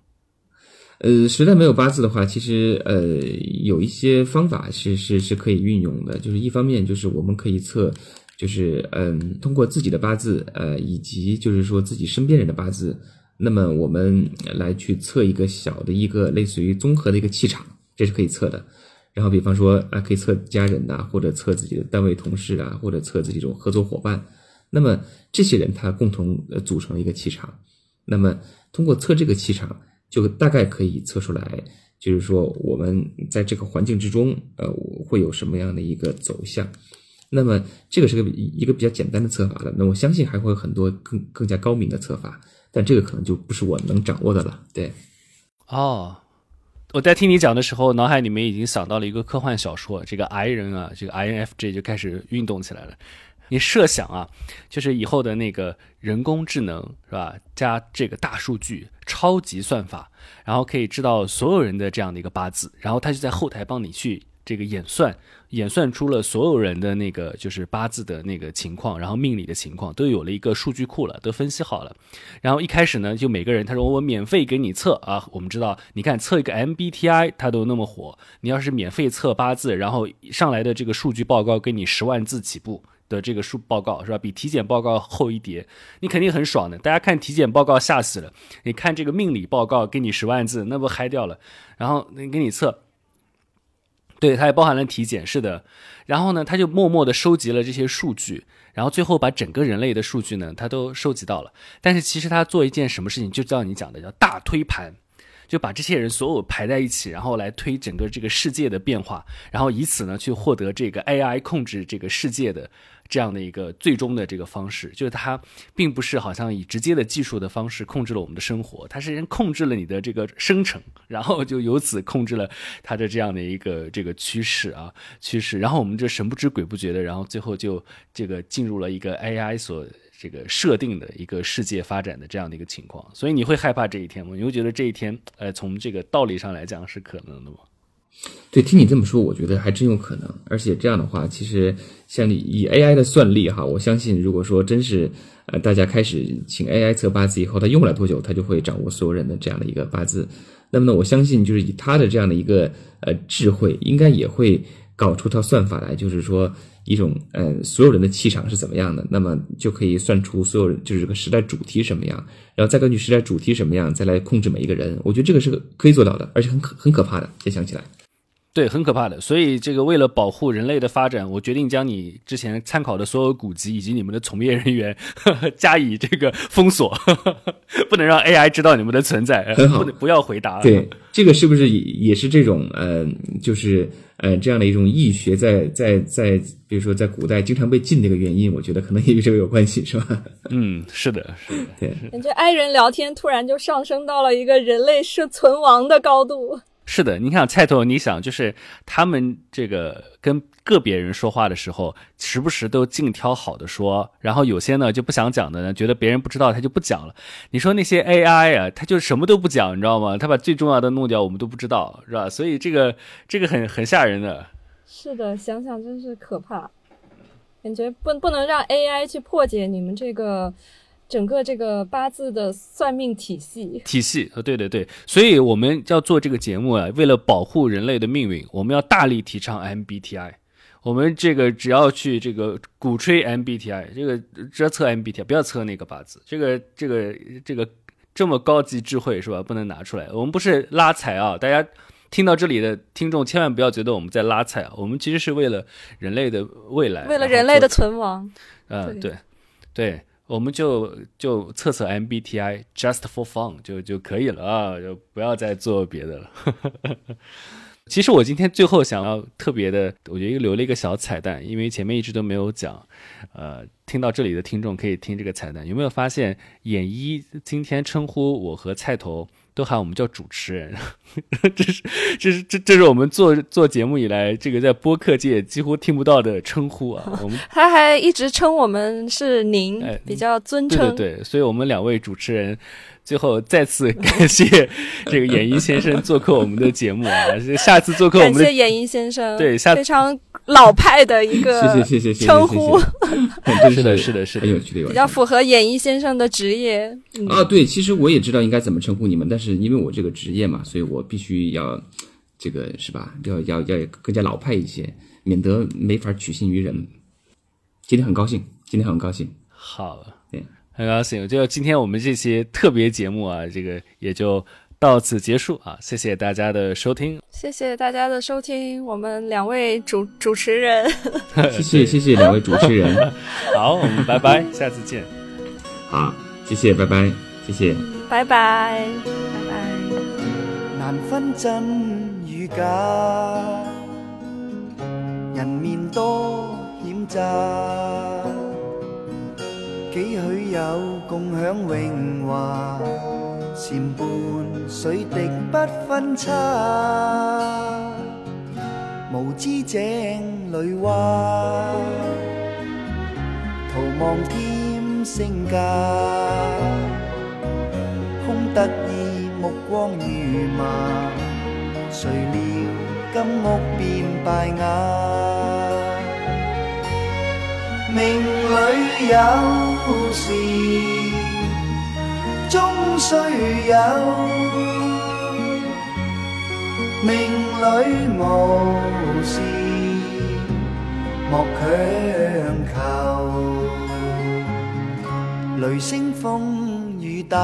呃，时代没有八字的话，其实呃有一些方法是是是可以运用的。就是一方面就是我们可以测，就是嗯通过自己的八字，呃以及就是说自己身边人的八字，那么我们来去测一个小的一个类似于综合的一个气场，这是可以测的。然后比方说啊，可以测家人呐，或者测自己的单位同事啊，或者测自己这种合作伙伴。那么这些人他共同呃组成一个气场，那么通过测这个气场。就大概可以测出来，就是说我们在这个环境之中，呃，会有什么样的一个走向。那么这个是个一个比较简单的测法了。那我相信还会有很多更更加高明的测法，但这个可能就不是我能掌握的了。对，哦，我在听你讲的时候，脑海里面已经想到了一个科幻小说，这个 I 人啊，这个 INFJ 就开始运动起来了。你设想啊，就是以后的那个人工智能是吧？加这个大数据、超级算法，然后可以知道所有人的这样的一个八字，然后他就在后台帮你去这个演算，演算出了所有人的那个就是八字的那个情况，然后命理的情况都有了一个数据库了，都分析好了。然后一开始呢，就每个人他说我免费给你测啊，我们知道，你看测一个 MBTI 它都那么火，你要是免费测八字，然后上来的这个数据报告给你十万字起步。的这个数报告是吧？比体检报告厚一叠，你肯定很爽的。大家看体检报告吓死了，你看这个命理报告给你十万字，那不嗨掉了。然后给你测，对，它也包含了体检，是的。然后呢，他就默默的收集了这些数据，然后最后把整个人类的数据呢，他都收集到了。但是其实他做一件什么事情，就叫你讲的叫大推盘。就把这些人所有排在一起，然后来推整个这个世界的变化，然后以此呢去获得这个 AI 控制这个世界的这样的一个最终的这个方式。就是它并不是好像以直接的技术的方式控制了我们的生活，它是先控制了你的这个生成，然后就由此控制了它的这样的一个这个趋势啊趋势。然后我们就神不知鬼不觉的，然后最后就这个进入了一个 AI 所。这个设定的一个世界发展的这样的一个情况，所以你会害怕这一天吗？你会觉得这一天，呃，从这个道理上来讲是可能的吗？对，听你这么说，我觉得还真有可能。而且这样的话，其实像以 AI 的算力哈，我相信，如果说真是呃大家开始请 AI 测八字以后，它用不了多久，它就会掌握所有人的这样的一个八字。那么呢，我相信就是以它的这样的一个呃智慧，应该也会搞出套算法来，就是说。一种呃，所有人的气场是怎么样的，那么就可以算出所有人就是这个时代主题什么样，然后再根据时代主题什么样，再来控制每一个人。我觉得这个是个可以做到的，而且很可很可怕的。先想起来，对，很可怕的。所以这个为了保护人类的发展，我决定将你之前参考的所有古籍以及你们的从业人员 加以这个封锁，不能让 AI 知道你们的存在。很好，不要回答。对，这个是不是也是这种呃，就是。呃，这样的一种易学，在在在，比如说在古代经常被禁的一个原因，我觉得可能也与这个有关系，是吧？嗯，是的，是的，对。感觉爱人聊天突然就上升到了一个人类是存亡的高度。是的，你看菜头，你想就是他们这个跟个别人说话的时候，时不时都尽挑好的说，然后有些呢就不想讲的呢，觉得别人不知道他就不讲了。你说那些 AI 啊，他就什么都不讲，你知道吗？他把最重要的弄掉，我们都不知道，是吧？所以这个这个很很吓人的。是的，想想真是可怕，感觉不不能让 AI 去破解你们这个。整个这个八字的算命体系，体系，呃，对对对，所以我们要做这个节目啊，为了保护人类的命运，我们要大力提倡 MBTI。我们这个只要去这个鼓吹 MBTI，这个只要测 MBTI，不要测那个八字。这个这个这个这么高级智慧是吧？不能拿出来。我们不是拉踩啊，大家听到这里的听众千万不要觉得我们在拉踩啊，我们其实是为了人类的未来，为了人类的存亡。嗯，对对，我们就就测测 MBTI，just for fun 就就可以了啊，就不要再做别的了。其实我今天最后想要特别的，我觉得又留了一个小彩蛋，因为前面一直都没有讲。呃，听到这里的听众可以听这个彩蛋。有没有发现，演一今天称呼我和菜头都喊我们叫主持人？这是这是这这是我们做做节目以来，这个在播客界几乎听不到的称呼啊。我们他还一直称我们是您，比较尊称。对对对，所以我们两位主持人。最后再次感谢 这个演艺先生做客我们的节目啊！下次做客我们的感谢演艺先生，对，非常老派的一个谢谢谢谢称呼，是的，是的，是很有趣的，比较符合演艺先生的职业啊。对，其实我也知道应该怎么称呼你们，但是因为我这个职业嘛，所以我必须要这个是吧？要要要更加老派一些，免得没法取信于人。今天很高兴，今天很高兴。好。很高兴，就今天我们这期特别节目啊，这个也就到此结束啊！谢谢大家的收听，谢谢大家的收听，我们两位主主持人，谢谢谢谢两位主持人，好，我们拜拜，下次见，好，谢谢，拜拜，谢谢，拜拜，拜拜。难分真与假，人面多险诈。几许有共享荣华，檐畔水滴不分差。无知井里蛙，徒望添身价。空得意目光如麻，谁料金屋变败瓦。命里有时终须有，命里无时莫强求。雷声风雨打，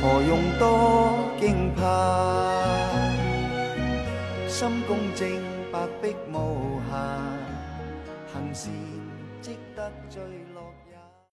何用多惊怕？心公正，白璧无瑕。行事。